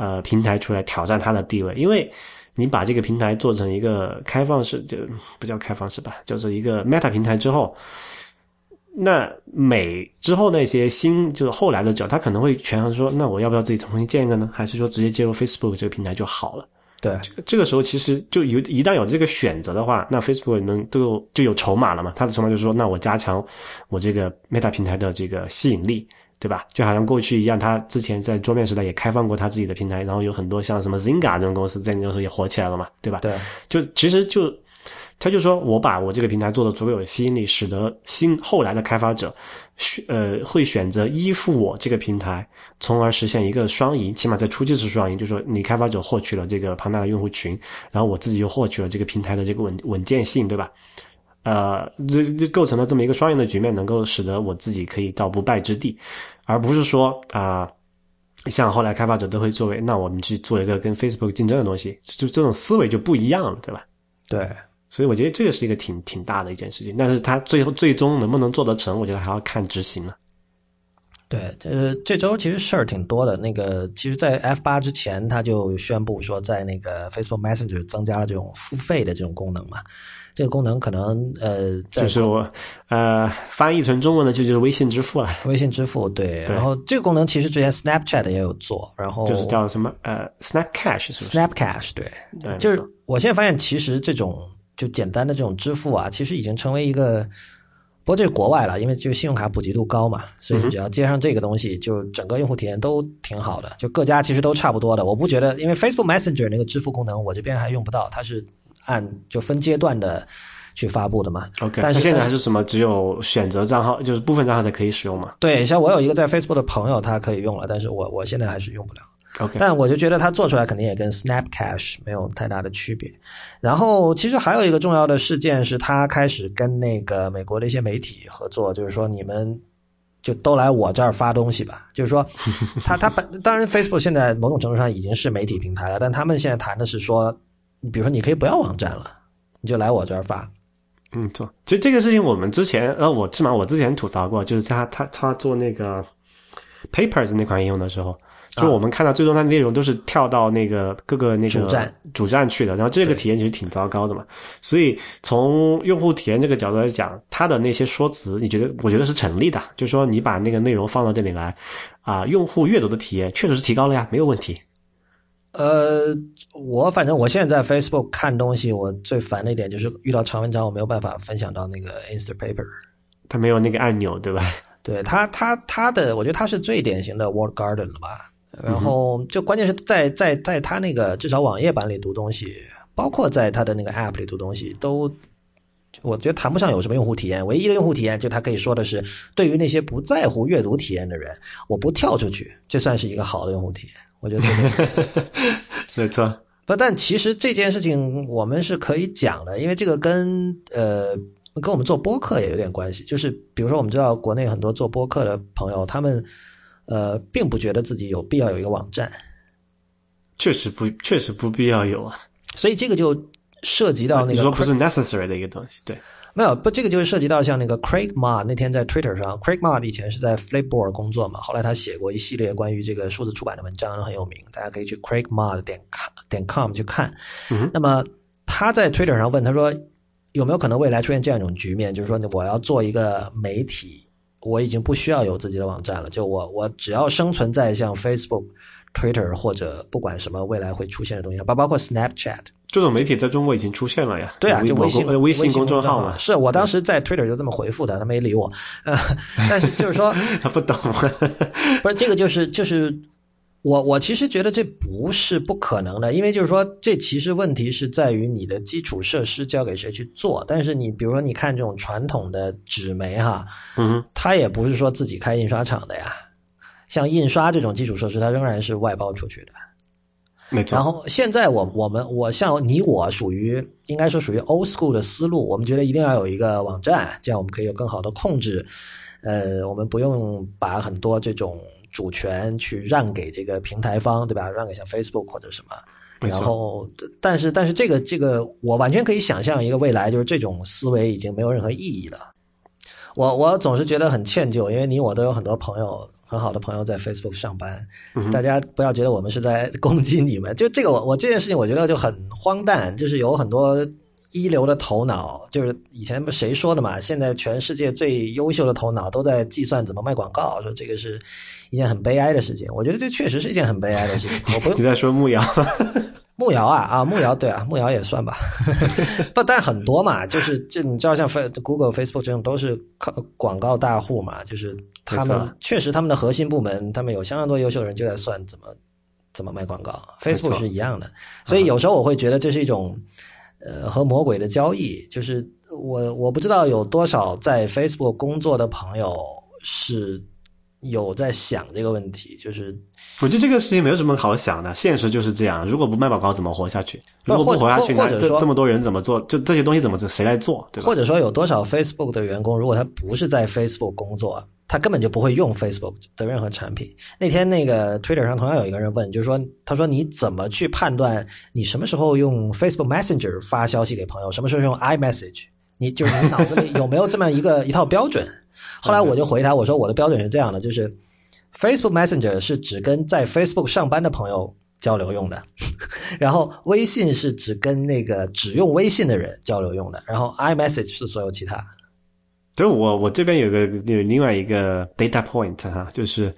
呃平台出来挑战它的地位，因为。你把这个平台做成一个开放式，就不叫开放式吧，就是一个 Meta 平台之后，那每之后那些新就是后来的者，他可能会权衡说，那我要不要自己重新建一个呢？还是说直接接入 Facebook 这个平台就好了？对，这个这个时候其实就有一旦有这个选择的话，那 Facebook 能都就有筹码了嘛？他的筹码就是说，那我加强我这个 Meta 平台的这个吸引力。对吧？就好像过去一样，他之前在桌面时代也开放过他自己的平台，然后有很多像什么 Zynga 这种公司在那个时候也火起来了嘛，对吧？对，就其实就他就说我把我这个平台做的足够有吸引力，使得新后来的开发者选呃会选择依附我这个平台，从而实现一个双赢，起码在初期是双赢，就是说你开发者获取了这个庞大的用户群，然后我自己又获取了这个平台的这个稳稳健性，对吧？呃，这这构成了这么一个双赢的局面，能够使得我自己可以到不败之地。而不是说啊，像后来开发者都会作为，那我们去做一个跟 Facebook 竞争的东西，就这种思维就不一样了，对吧？对，所以我觉得这个是一个挺挺大的一件事情，但是它最后最终能不能做得成，我觉得还要看执行了。对，这这周其实事儿挺多的。那个，其实，在 F 八之前，他就宣布说，在那个 Facebook Messenger 增加了这种付费的这种功能嘛。这个功能可能呃，就是我呃翻译成中文的就就是微信支付了。微信支付对，然后这个功能其实之前 Snapchat 也有做，然后就是叫什么呃 Snap Cash 是 Snap Cash 对对，就是我现在发现，其实这种就简单的这种支付啊，其实已经成为一个。不过这是国外了，因为就信用卡普及度高嘛，所以你只要接上这个东西，就整个用户体验都挺好的。就各家其实都差不多的，我不觉得，因为 Facebook Messenger 那个支付功能，我这边还用不到，它是按就分阶段的去发布的嘛。OK，但是现在还是什么只有选择账号，就是部分账号才可以使用嘛？对，像我有一个在 Facebook 的朋友，他可以用了，但是我我现在还是用不了。OK，但我就觉得它做出来肯定也跟 Snap Cash 没有太大的区别。然后其实还有一个重要的事件是，他开始跟那个美国的一些媒体合作，就是说你们就都来我这儿发东西吧。就是说，他他本当然 Facebook 现在某种程度上已经是媒体平台了，但他们现在谈的是说，比如说你可以不要网站了，你就来我这儿发。嗯，错。其实这个事情我们之前呃，我起码我之前吐槽过，就是他他他做那个 Papers 那款应用的时候。就我们看到最终它的内容都是跳到那个各个那个主站主站去的，然后这个体验其实挺糟糕的嘛。所以从用户体验这个角度来讲，它的那些说辞，你觉得？我觉得是成立的。就是说你把那个内容放到这里来，啊，用户阅读的体验确实是提高了呀，没有问题。呃，我反正我现在在 Facebook 看东西，我最烦的一点就是遇到长文章，我没有办法分享到那个 Instapaper，它没有那个按钮，对吧？对它，它它的，我觉得它是最典型的 Word Garden 了吧。然后就关键是在在在他那个至少网页版里读东西，包括在他的那个 App 里读东西，都我觉得谈不上有什么用户体验。唯一的用户体验，就他可以说的是，对于那些不在乎阅读体验的人，我不跳出去，这算是一个好的用户体验。我觉得这个 没错。不，但其实这件事情我们是可以讲的，因为这个跟呃跟我们做播客也有点关系。就是比如说，我们知道国内很多做播客的朋友，他们。呃，并不觉得自己有必要有一个网站，确实不，确实不必要有啊。所以这个就涉及到那个你说不是 necessary 的一个东西，对，没有不，这个就是涉及到像那个 Craig Ma 那天在 Twitter 上，Craig Ma 以前是在 Flipboard 工作嘛，后来他写过一系列关于这个数字出版的文章，很有名，大家可以去 Craig Ma 点 com 点 com 去看。嗯，那么他在 Twitter 上问他说，有没有可能未来出现这样一种局面，就是说我要做一个媒体。我已经不需要有自己的网站了，就我我只要生存在像 Facebook、Twitter 或者不管什么未来会出现的东西，包包括 Snapchat 这种媒体在中国已经出现了呀。对啊，就微信微信公众号嘛。是我当时在 Twitter 就这么回复的，他没理我。呃，但是就是说 他不懂，不是这个就是就是。我我其实觉得这不是不可能的，因为就是说，这其实问题是在于你的基础设施交给谁去做。但是你比如说，你看这种传统的纸媒哈，嗯，它也不是说自己开印刷厂的呀。像印刷这种基础设施，它仍然是外包出去的。没错。然后现在我我们我像你我属于应该说属于 old school 的思路，我们觉得一定要有一个网站，这样我们可以有更好的控制。呃，我们不用把很多这种主权去让给这个平台方，对吧？让给像 Facebook 或者什么。然后，但是但是这个这个，我完全可以想象一个未来，就是这种思维已经没有任何意义了。我我总是觉得很歉疚，因为你我都有很多朋友，很好的朋友在 Facebook 上班。大家不要觉得我们是在攻击你们，就这个我我这件事情，我觉得就很荒诞，就是有很多。一流的头脑，就是以前不谁说的嘛？现在全世界最优秀的头脑都在计算怎么卖广告，说这个是一件很悲哀的事情。我觉得这确实是一件很悲哀的事情。我不 你在说木瑶？木瑶啊啊，木瑶对啊，木瑶也算吧。不，但很多嘛，就是这你知道，像 Google、Facebook 这种都是靠广告大户嘛，就是他们确实他们的核心部门，他们有相当多优秀的人就在算怎么怎么卖广告。Facebook 是一样的，所以有时候我会觉得这是一种。呃，和魔鬼的交易，就是我我不知道有多少在 Facebook 工作的朋友是有在想这个问题，就是我觉得这个事情没有什么好想的，现实就是这样。如果不卖广告，怎么活下去？如果不活下去，或者说这么多人怎么做？就这些东西怎么做？谁来做？对吧？或者说有多少 Facebook 的员工，如果他不是在 Facebook 工作？他根本就不会用 Facebook 的任何产品。那天那个 Twitter 上同样有一个人问，就是说，他说你怎么去判断你什么时候用 Facebook Messenger 发消息给朋友，什么时候用 iMessage？你就是你脑子里有没有这么一个一套标准？后来我就回答我说，我的标准是这样的，就是 Facebook Messenger 是只跟在 Facebook 上班的朋友交流用的，然后微信是只跟那个只用微信的人交流用的，然后 iMessage 是所有其他。所以我我这边有个有另外一个 data point 哈，就是，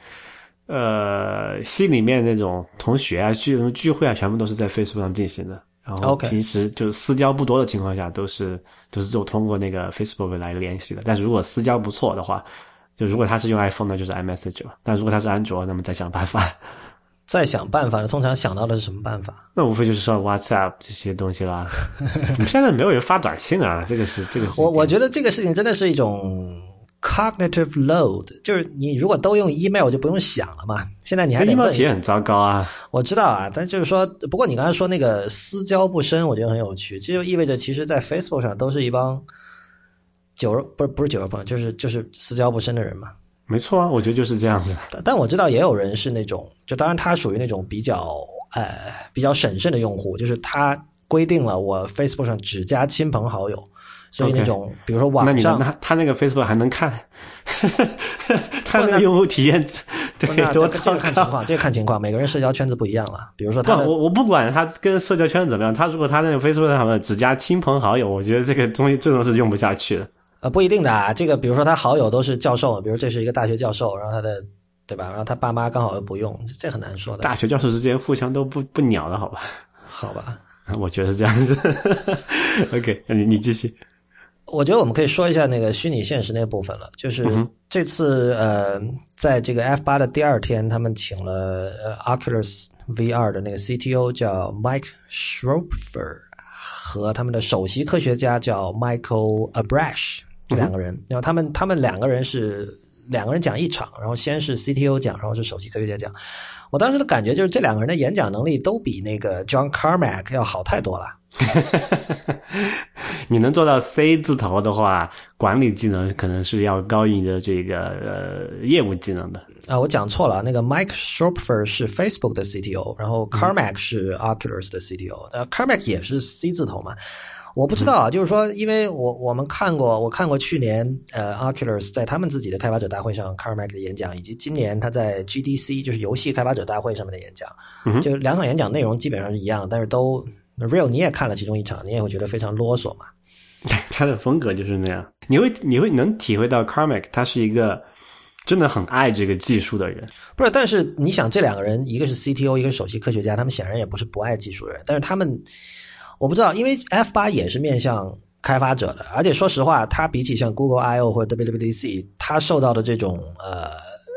呃，系里面那种同学啊聚聚会啊，全部都是在 Facebook 上进行的。然后平时就是私交不多的情况下，都是都是就通过那个 Facebook 来联系的。但是如果私交不错的话，就如果他是用 iPhone 那就是 iMessage 了。但如果他是安卓，那么再想办法。再想办法，通常想到的是什么办法？那无非就是说 WhatsApp 这些东西啦。现在没有人发短信啊，这个是这个。我我觉得这个事情真的是一种 cognitive load，就是你如果都用 email 就不用想了嘛。现在你还 email 体验很糟糕啊。我知道啊，但就是说，不过你刚才说那个私交不深，我觉得很有趣。这就意味着，其实，在 Facebook 上都是一帮酒肉不是不是酒肉朋友，就是就是私交不深的人嘛。没错啊，我觉得就是这样子。但我知道也有人是那种，就当然他属于那种比较呃比较审慎的用户，就是他规定了我 Facebook 上只加亲朋好友，所以那种比如说网上，那他那个 Facebook 还能看，他那个用户体验对多这个看情况，这个看情况，每个人社交圈子不一样了。比如说他，我我不管他跟社交圈子怎么样，他如果他那个 Facebook 上面只加亲朋好友，我觉得这个东西这种是用不下去的。呃，不一定的啊。这个，比如说他好友都是教授，比如这是一个大学教授，然后他的，对吧？然后他爸妈刚好又不用，这很难说的。大学教授之间互相都不不鸟的好吧？好吧，我觉得是这样子。OK，你你继续。我觉得我们可以说一下那个虚拟现实那部分了。就是这次呃，在这个 F 八的第二天，他们请了呃 Oculus VR 的那个 CTO 叫 Mike Schroepfer 和他们的首席科学家叫 Michael Abrash 这。两个人，然后他们他们两个人是两个人讲一场，然后先是 CTO 讲，然后是首席科学家讲。我当时的感觉就是这两个人的演讲能力都比那个 John Carmack 要好太多了。你能做到 C 字头的话，管理技能可能是要高于你的这个呃业务技能的。啊，我讲错了，那个 Mike Schroepfer 是 Facebook 的 CTO，然后 Carmack 是 Oculus 的 CTO，呃，Carmack 也是 C 字头嘛。我不知道啊，就是说，因为我我们看过，我看过去年呃，Oculus 在他们自己的开发者大会上 Carmack 的演讲，以及今年他在 GDC 就是游戏开发者大会上面的演讲，就两场演讲内容基本上是一样，但是都 Real 你也看了其中一场，你也会觉得非常啰嗦嘛。他的风格就是那样，你会你会能体会到 Carmack 他是一个真的很爱这个技术的人。不是，但是你想，这两个人一个是 CTO，一个是首席科学家，他们显然也不是不爱技术的人，但是他们。我不知道，因为 F 八也是面向开发者的，而且说实话，它比起像 Google I O 或者 WWDC，它受到的这种呃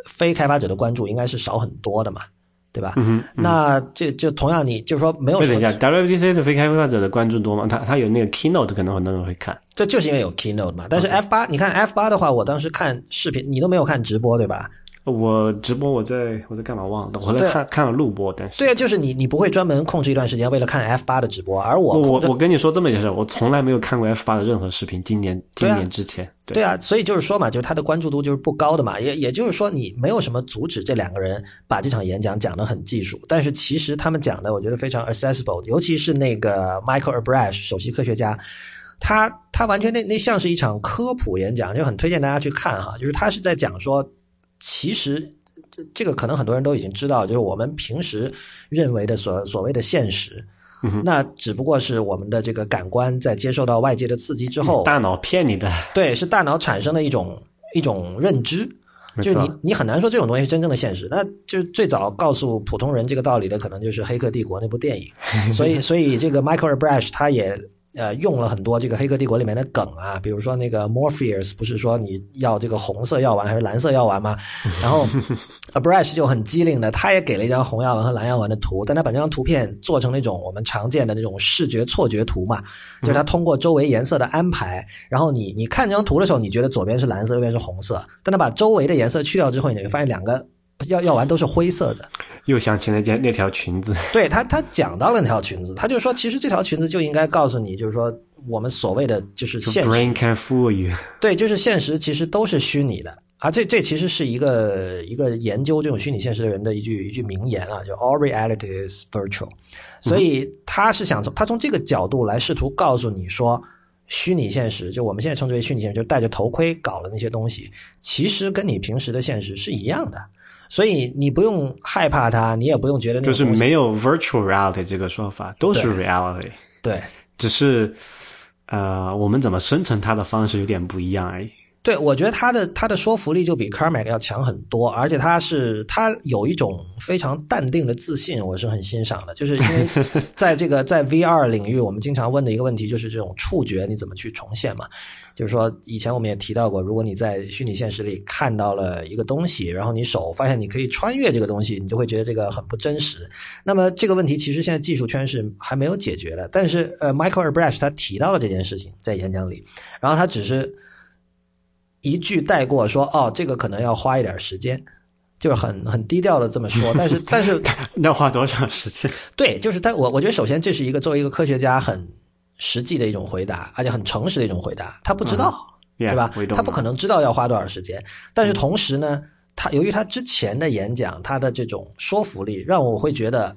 非开发者的关注应该是少很多的嘛，对吧？嗯那就就同样，你就是说没有。等一下，WWDC 的非开发者的关注多吗？他他有那个 Keynote，可能很多人会看。这就是因为有 Keynote 嘛。但是 F 八，你看 F 八的话，我当时看视频，你都没有看直播，对吧？我直播我在我在干嘛忘了，我在看看了录播，但是对啊，就是你你不会专门控制一段时间为了看 F 八的直播，而我我我跟你说这么一件事，我从来没有看过 F 八的任何视频，今年今年之前，对啊，所以就是说嘛，就是他的关注度就是不高的嘛，也也就是说你没有什么阻止这两个人把这场演讲讲得很技术，但是其实他们讲的我觉得非常 accessible，尤其是那个 Michael Abrash 首席科学家。他他完全那那像是一场科普演讲，就很推荐大家去看哈。就是他是在讲说，其实这这个可能很多人都已经知道，就是我们平时认为的所所谓的现实，那只不过是我们的这个感官在接受到外界的刺激之后，大脑骗你的。对，是大脑产生的一种一种认知，就是你你很难说这种东西是真正的现实。那就是最早告诉普通人这个道理的，可能就是《黑客帝国》那部电影。所以所以这个 Michael Abrash 他也。呃，用了很多这个《黑客帝国》里面的梗啊，比如说那个 Morpheus 不是说你要这个红色药丸还是蓝色药丸吗？然后 Abrash 就很机灵的，他也给了一张红药丸和蓝药丸的图，但他把这张图片做成那种我们常见的那种视觉错觉图嘛，就是他通过周围颜色的安排，然后你你看这张图的时候，你觉得左边是蓝色，右边是红色，但他把周围的颜色去掉之后，你会发现两个。药药丸都是灰色的，又想起那件那条裙子。对他，他讲到了那条裙子，他就说，其实这条裙子就应该告诉你，就是说，我们所谓的就是现实。Brain can fool you。对，就是现实其实都是虚拟的啊！这这其实是一个一个研究这种虚拟现实的人的一句一句名言啊，就 All reality is virtual。所以他是想从他从这个角度来试图告诉你说，虚拟现实就我们现在称之为虚拟现实，就戴着头盔搞的那些东西，其实跟你平时的现实是一样的。所以你不用害怕它，你也不用觉得那就是没有 virtual reality 这个说法，都是 reality。对，只是呃，我们怎么生成它的方式有点不一样而已。对，我觉得他的他的说服力就比 Carmack 要强很多，而且他是他有一种非常淡定的自信，我是很欣赏的。就是因为 在这个在 VR 领域，我们经常问的一个问题就是这种触觉你怎么去重现嘛？就是说以前我们也提到过，如果你在虚拟现实里看到了一个东西，然后你手发现你可以穿越这个东西，你就会觉得这个很不真实。那么这个问题其实现在技术圈是还没有解决的，但是呃，Michael Abrash 他提到了这件事情在演讲里，然后他只是。一句带过说哦，这个可能要花一点时间，就是很很低调的这么说。但是但是 要花多长时间？对，就是他我我觉得首先这是一个作为一个科学家很实际的一种回答，而且很诚实的一种回答。他不知道，对吧？他不可能知道要花多少时间。但是同时呢，他由于他之前的演讲，他的这种说服力，让我会觉得。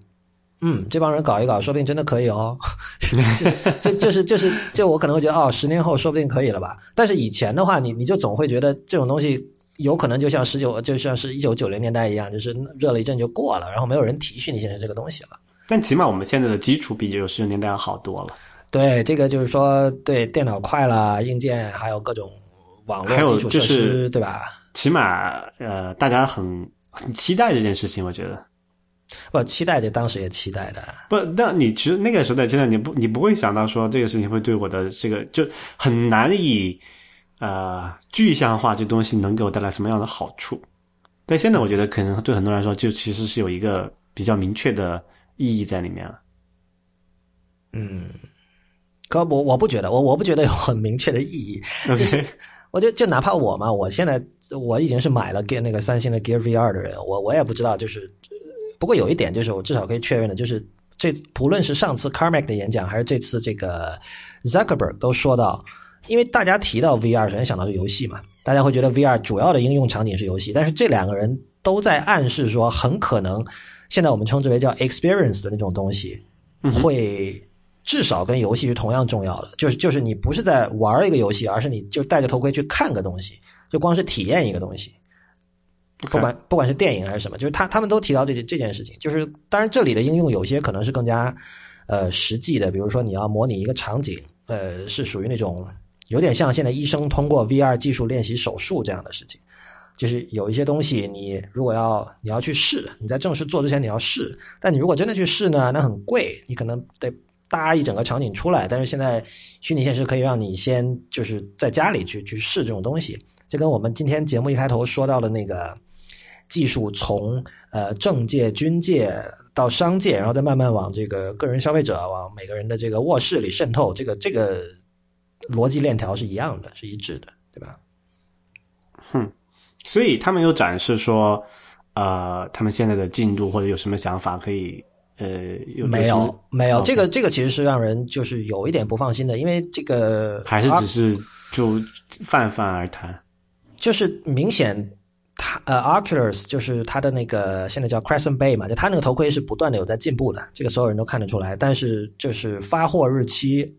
嗯，这帮人搞一搞，说不定真的可以哦。这就是就是就我可能会觉得哦，十年后说不定可以了吧。但是以前的话，你你就总会觉得这种东西有可能就像十九就像是一九九零年代一样，就是热了一阵就过了，然后没有人提虚拟现在这个东西了。但起码我们现在的基础比九十年代要好多了。对，这个就是说，对电脑快了，硬件还有各种网络基础设施，对吧？起码呃，大家很很期待这件事情，我觉得。不期待，这当时也期待的。不，那你其实那个时代，现在你不，你不会想到说这个事情会对我的这个就很难以呃具象化，这东西能给我带来什么样的好处？但现在我觉得，可能对很多人来说，就其实是有一个比较明确的意义在里面了。嗯，可我我不觉得，我我不觉得有很明确的意义。就是我就就哪怕我嘛，我现在我已经是买了 Gear 那个三星的 Gear VR 的人，我我也不知道就是。不过有一点就是，我至少可以确认的，就是这不论是上次 Carmack 的演讲，还是这次这个 Zuckerberg 都说到，因为大家提到 VR，首先想到是游戏嘛，大家会觉得 VR 主要的应用场景是游戏，但是这两个人都在暗示说，很可能现在我们称之为叫 experience 的那种东西，会至少跟游戏是同样重要的，就是就是你不是在玩一个游戏，而是你就戴着头盔去看个东西，就光是体验一个东西。不管不管是电影还是什么，就是他他们都提到这这件事情。就是当然这里的应用有些可能是更加呃实际的，比如说你要模拟一个场景，呃是属于那种有点像现在医生通过 VR 技术练习手术这样的事情。就是有一些东西你如果要你要去试，你在正式做之前你要试，但你如果真的去试呢，那很贵，你可能得搭一整个场景出来。但是现在虚拟现实可以让你先就是在家里去去试这种东西，就跟我们今天节目一开头说到的那个。技术从呃政界、军界到商界，然后再慢慢往这个个人消费者、往每个人的这个卧室里渗透，这个这个逻辑链条是一样的，是一致的，对吧？哼，所以他们有展示说，呃，他们现在的进度或者有什么想法可以，呃，没有没有，这个这个其实是让人就是有一点不放心的，因为这个还是只是就泛泛而谈，就是明显。它呃，Oculus 就是它的那个现在叫 Crescent Bay 嘛，就它那个头盔是不断的有在进步的，这个所有人都看得出来。但是就是发货日期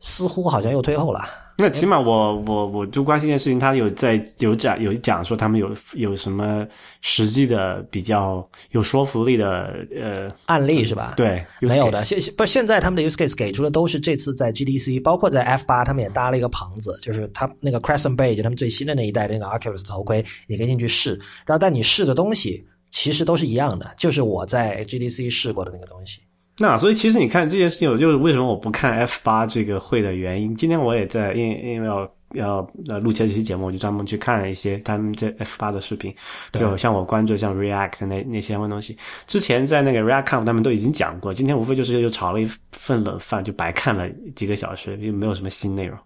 似乎好像又推后了。那起码我我我就关心一件事情，他有在有讲有讲说他们有有什么实际的比较有说服力的呃案例是吧？对，没有的。现不现在他们的 use case 给出的都是这次在 GDC，包括在 F 八，他们也搭了一个棚子，就是他那个 Crescent Bay，就他们最新的那一代的那个 Oculus 头盔，你可以进去试。然后但你试的东西其实都是一样的，就是我在 GDC 试过的那个东西。那所以其实你看这件事情，我就是为什么我不看 F 八这个会的原因。今天我也在，因因为要要呃录这期节目，我就专门去看了一些他们这 F 八的视频。就像我关注像 React 那那相关东西，之前在那个 React Conf 他们都已经讲过。今天无非就是又炒了一份冷饭，就白看了几个小时，又没有什么新内容。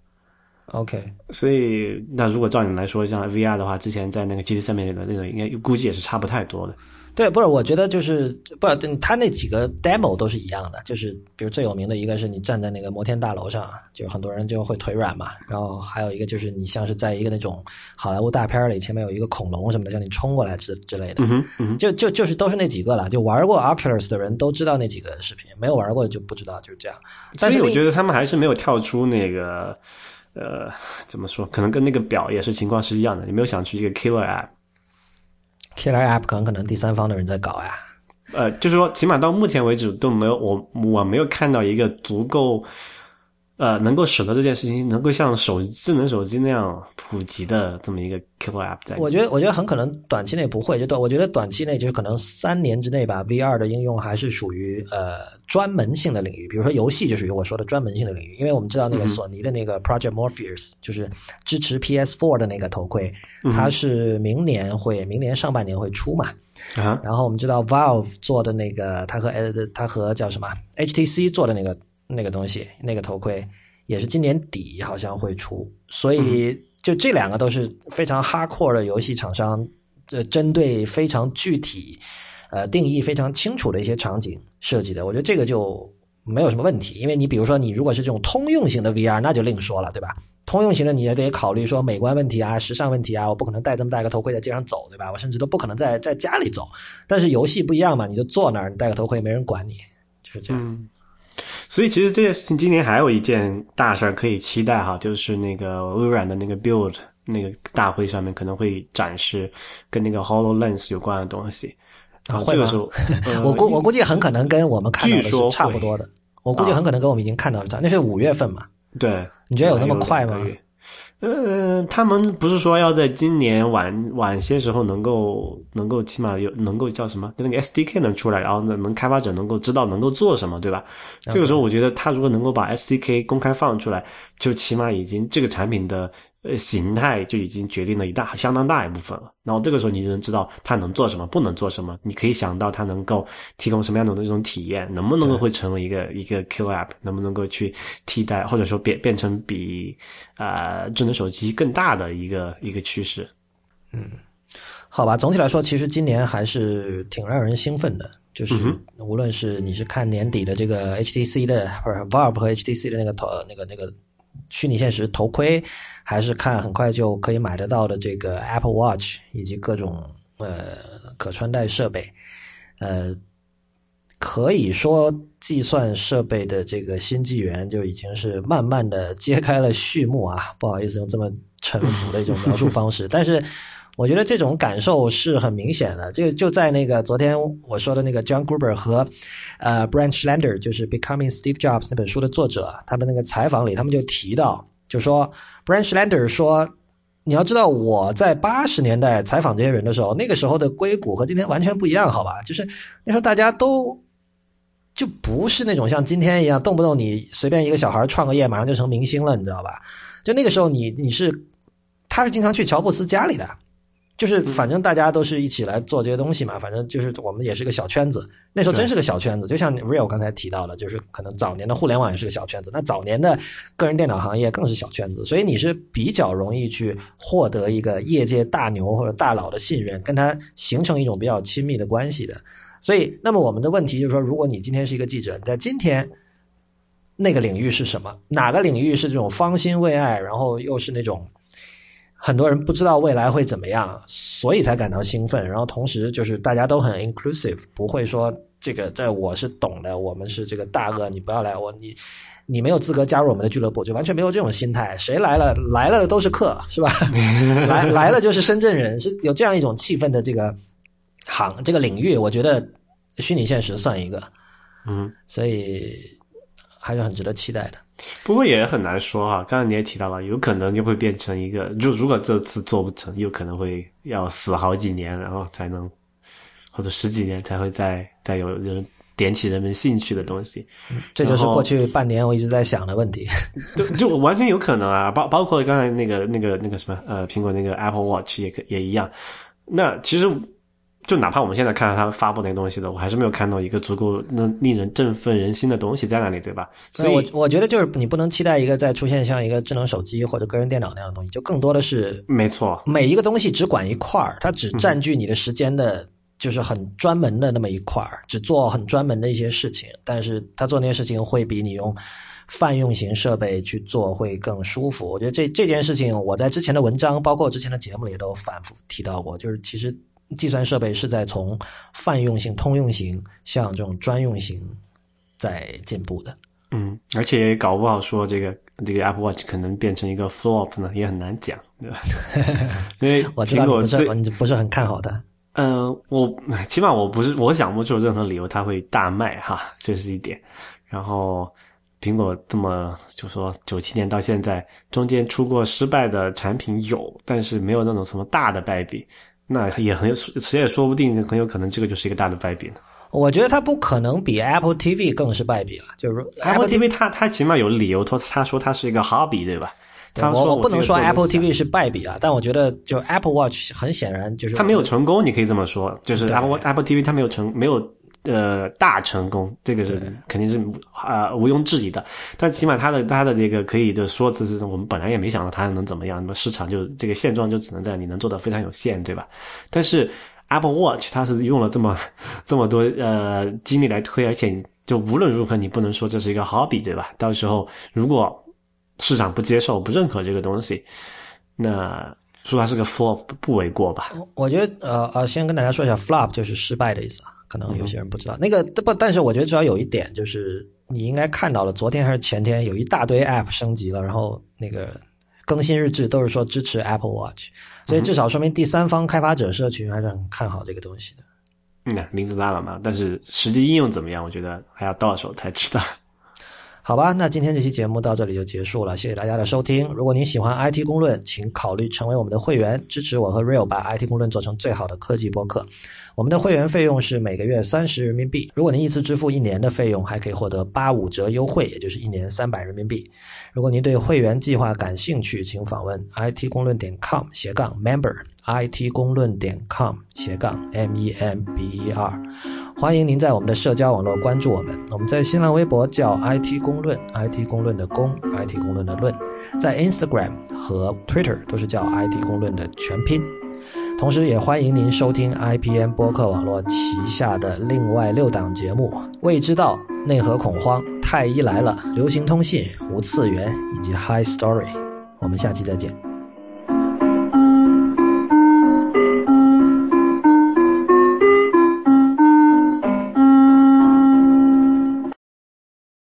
OK，所以那如果照你来说，像 VR 的话，之前在那个 GT 上面的那个，应该估计也是差不太多的。对，不是，我觉得就是不，他那几个 demo 都是一样的，就是比如最有名的一个是你站在那个摩天大楼上，就是很多人就会腿软嘛，然后还有一个就是你像是在一个那种好莱坞大片里，前面有一个恐龙什么的向你冲过来之之类的，就就就是都是那几个了，就玩过 Oculus 的人都知道那几个视频，没有玩过就不知道，就是这样。但是我觉得他们还是没有跳出那个，呃，怎么说？可能跟那个表也是情况是一样的，你没有想去一个 killer app。Killer App 可能可能第三方的人在搞呀，呃，就是说，起码到目前为止都没有我我没有看到一个足够。呃，能够使得这件事情能够像手智能手机那样普及的这么一个 Killer App，在我觉得，我觉得很可能短期内不会，就短，我觉得短期内就是可能三年之内吧。VR 的应用还是属于呃专门性的领域，比如说游戏就属于我说的专门性的领域，因为我们知道那个索尼的那个 Project Morpheus 就是支持 PS4 的那个头盔，它是明年会明年上半年会出嘛。然后我们知道 Valve 做的那个，它和呃它和叫什么 HTC 做的那个。那个东西，那个头盔也是今年底好像会出，所以就这两个都是非常 hardcore 的游戏厂商，这针对非常具体、呃定义非常清楚的一些场景设计的。我觉得这个就没有什么问题，因为你比如说你如果是这种通用型的 VR，那就另说了，对吧？通用型的你也得考虑说美观问题啊、时尚问题啊，我不可能戴这么大一个头盔在街上走，对吧？我甚至都不可能在在家里走。但是游戏不一样嘛，你就坐那儿，你戴个头盔，没人管你，就是这样。所以其实这件事情今年还有一件大事儿可以期待哈，就是那个微软的那个 Build 那个大会上面可能会展示跟那个 Hololens 有关的东西。然后这个时候，我估我估计很可能跟我们看到的是差不多的。我估计很可能跟我们已经看到的，那是五月份嘛？对，你觉得有那么快吗？呃，他们不是说要在今年晚晚些时候能够能够起码有能够叫什么，那个 SDK 能出来，然后能能开发者能够知道能够做什么，对吧？这个时候我觉得他如果能够把 SDK 公开放出来，就起码已经这个产品的。呃，形态就已经决定了一大相当大一部分了。然后这个时候，你就能知道它能做什么，不能做什么。你可以想到它能够提供什么样的这种体验，能不能够会成为一个一个 Q App，能不能够去替代，或者说变变成比呃智能手机更大的一个一个趋势。嗯，好吧。总体来说，其实今年还是挺让人兴奋的。就是无论是你是看年底的这个 HTC 的，或者 Valve 和 HTC 的那个头那个那个。虚拟现实头盔，还是看很快就可以买得到的这个 Apple Watch 以及各种呃可穿戴设备，呃，可以说计算设备的这个新纪元就已经是慢慢的揭开了序幕啊！不好意思用这么沉浮的一种描述方式，但是。我觉得这种感受是很明显的，就就在那个昨天我说的那个 John Gruber 和呃 Branchlander，就是《Becoming Steve Jobs》那本书的作者，他们那个采访里，他们就提到，就说 Branchlander 说，你要知道我在八十年代采访这些人的时候，那个时候的硅谷和今天完全不一样，好吧？就是那时候大家都就不是那种像今天一样，动不动你随便一个小孩创个业，马上就成明星了，你知道吧？就那个时候你你是他是经常去乔布斯家里的。就是反正大家都是一起来做这些东西嘛，反正就是我们也是个小圈子。那时候真是个小圈子，就像 Real 刚才提到的，就是可能早年的互联网也是个小圈子，那早年的个人电脑行业更是小圈子，所以你是比较容易去获得一个业界大牛或者大佬的信任，跟他形成一种比较亲密的关系的。所以，那么我们的问题就是说，如果你今天是一个记者，你在今天那个领域是什么？哪个领域是这种方兴未艾，然后又是那种？很多人不知道未来会怎么样，所以才感到兴奋。然后同时就是大家都很 inclusive，不会说这个这我是懂的，我们是这个大鳄，你不要来，我你你没有资格加入我们的俱乐部，就完全没有这种心态。谁来了来了的都是客，是吧？来来了就是深圳人，是有这样一种气氛的这个行这个领域，我觉得虚拟现实算一个，嗯，所以还是很值得期待的。不过也很难说哈，刚才你也提到了，有可能就会变成一个，就如果这次做不成，有可能会要死好几年，然后才能，或者十几年才会再再有人点起人们兴趣的东西。这就是过去半年我一直在想的问题。就 就完全有可能啊，包包括刚才那个那个那个什么呃，苹果那个 Apple Watch 也可也一样。那其实。就哪怕我们现在看到他发布那些东西的，我还是没有看到一个足够能令人振奋人心的东西在那里，对吧？所以，我我觉得就是你不能期待一个再出现像一个智能手机或者个人电脑那样的东西，就更多的是没错，每一个东西只管一块儿，它只占据你的时间的，就是很专门的那么一块儿，只做很专门的一些事情。但是他做那些事情会比你用泛用型设备去做会更舒服。我觉得这这件事情，我在之前的文章，包括之前的节目里都反复提到过，就是其实。计算设备是在从泛用型、通用型向这种专用型在进步的。嗯，而且搞不好说这个这个 Apple Watch 可能变成一个 flop 呢，也很难讲，对吧？因为我知道你不是你不是很看好的。嗯，我 起码我不是我想不出任何理由它会大卖哈，这是一点。然后苹果这么就说九七年到现在中间出过失败的产品有，但是没有那种什么大的败笔。那也很有，谁也说不定，很有可能这个就是一个大的败笔呢。我觉得它不可能比 Apple TV 更是败笔了。就是说 Apple TV 它它起码有理由，他他说它是一个 hobby，对吧？他我我不能说 Apple TV 是败笔啊，但我觉得就 Apple Watch 很显然就是它没有成功，你可以这么说，就是 Apple Apple TV 它没有成没有。呃，大成功，这个是肯定是啊毋庸置疑的。但起码他的他的这个可以的说辞是，我们本来也没想到他能怎么样，那么市场就这个现状就只能在你能做的非常有限，对吧？但是 Apple Watch 它是用了这么这么多呃精力来推，而且就无论如何你不能说这是一个 hobby，对吧？到时候如果市场不接受、不认可这个东西，那说它是个 flop 不为过吧？我觉得呃呃，先跟大家说一下，flop 就是失败的意思啊。可能有些人不知道那个不，但是我觉得至少有一点就是，你应该看到了，昨天还是前天有一大堆 App 升级了，然后那个更新日志都是说支持 Apple Watch，所以至少说明第三方开发者社群还是很看好这个东西的。嗯，名字大了嘛，但是实际应用怎么样，我觉得还要到手才知道。好吧，那今天这期节目到这里就结束了，谢谢大家的收听。如果您喜欢 IT 公论，请考虑成为我们的会员，支持我和 Real 把 IT 公论做成最好的科技播客。我们的会员费用是每个月三十人民币。如果您一次支付一年的费用，还可以获得八五折优惠，也就是一年三百人民币。如果您对会员计划感兴趣，请访问 it 公论点 com 斜杠 member it 公论点 com 斜杠 m e m b e r。欢迎您在我们的社交网络关注我们。我们在新浪微博叫 it 公论，it 公论的公，it 公论的论。在 Instagram 和 Twitter 都是叫 it 公论的全拼。同时，也欢迎您收听 IPN 播客网络旗下的另外六档节目：《未知道》、《内核恐慌》、《太医来了》、《流行通信》、《无次元》以及《High Story》。我们下期再见。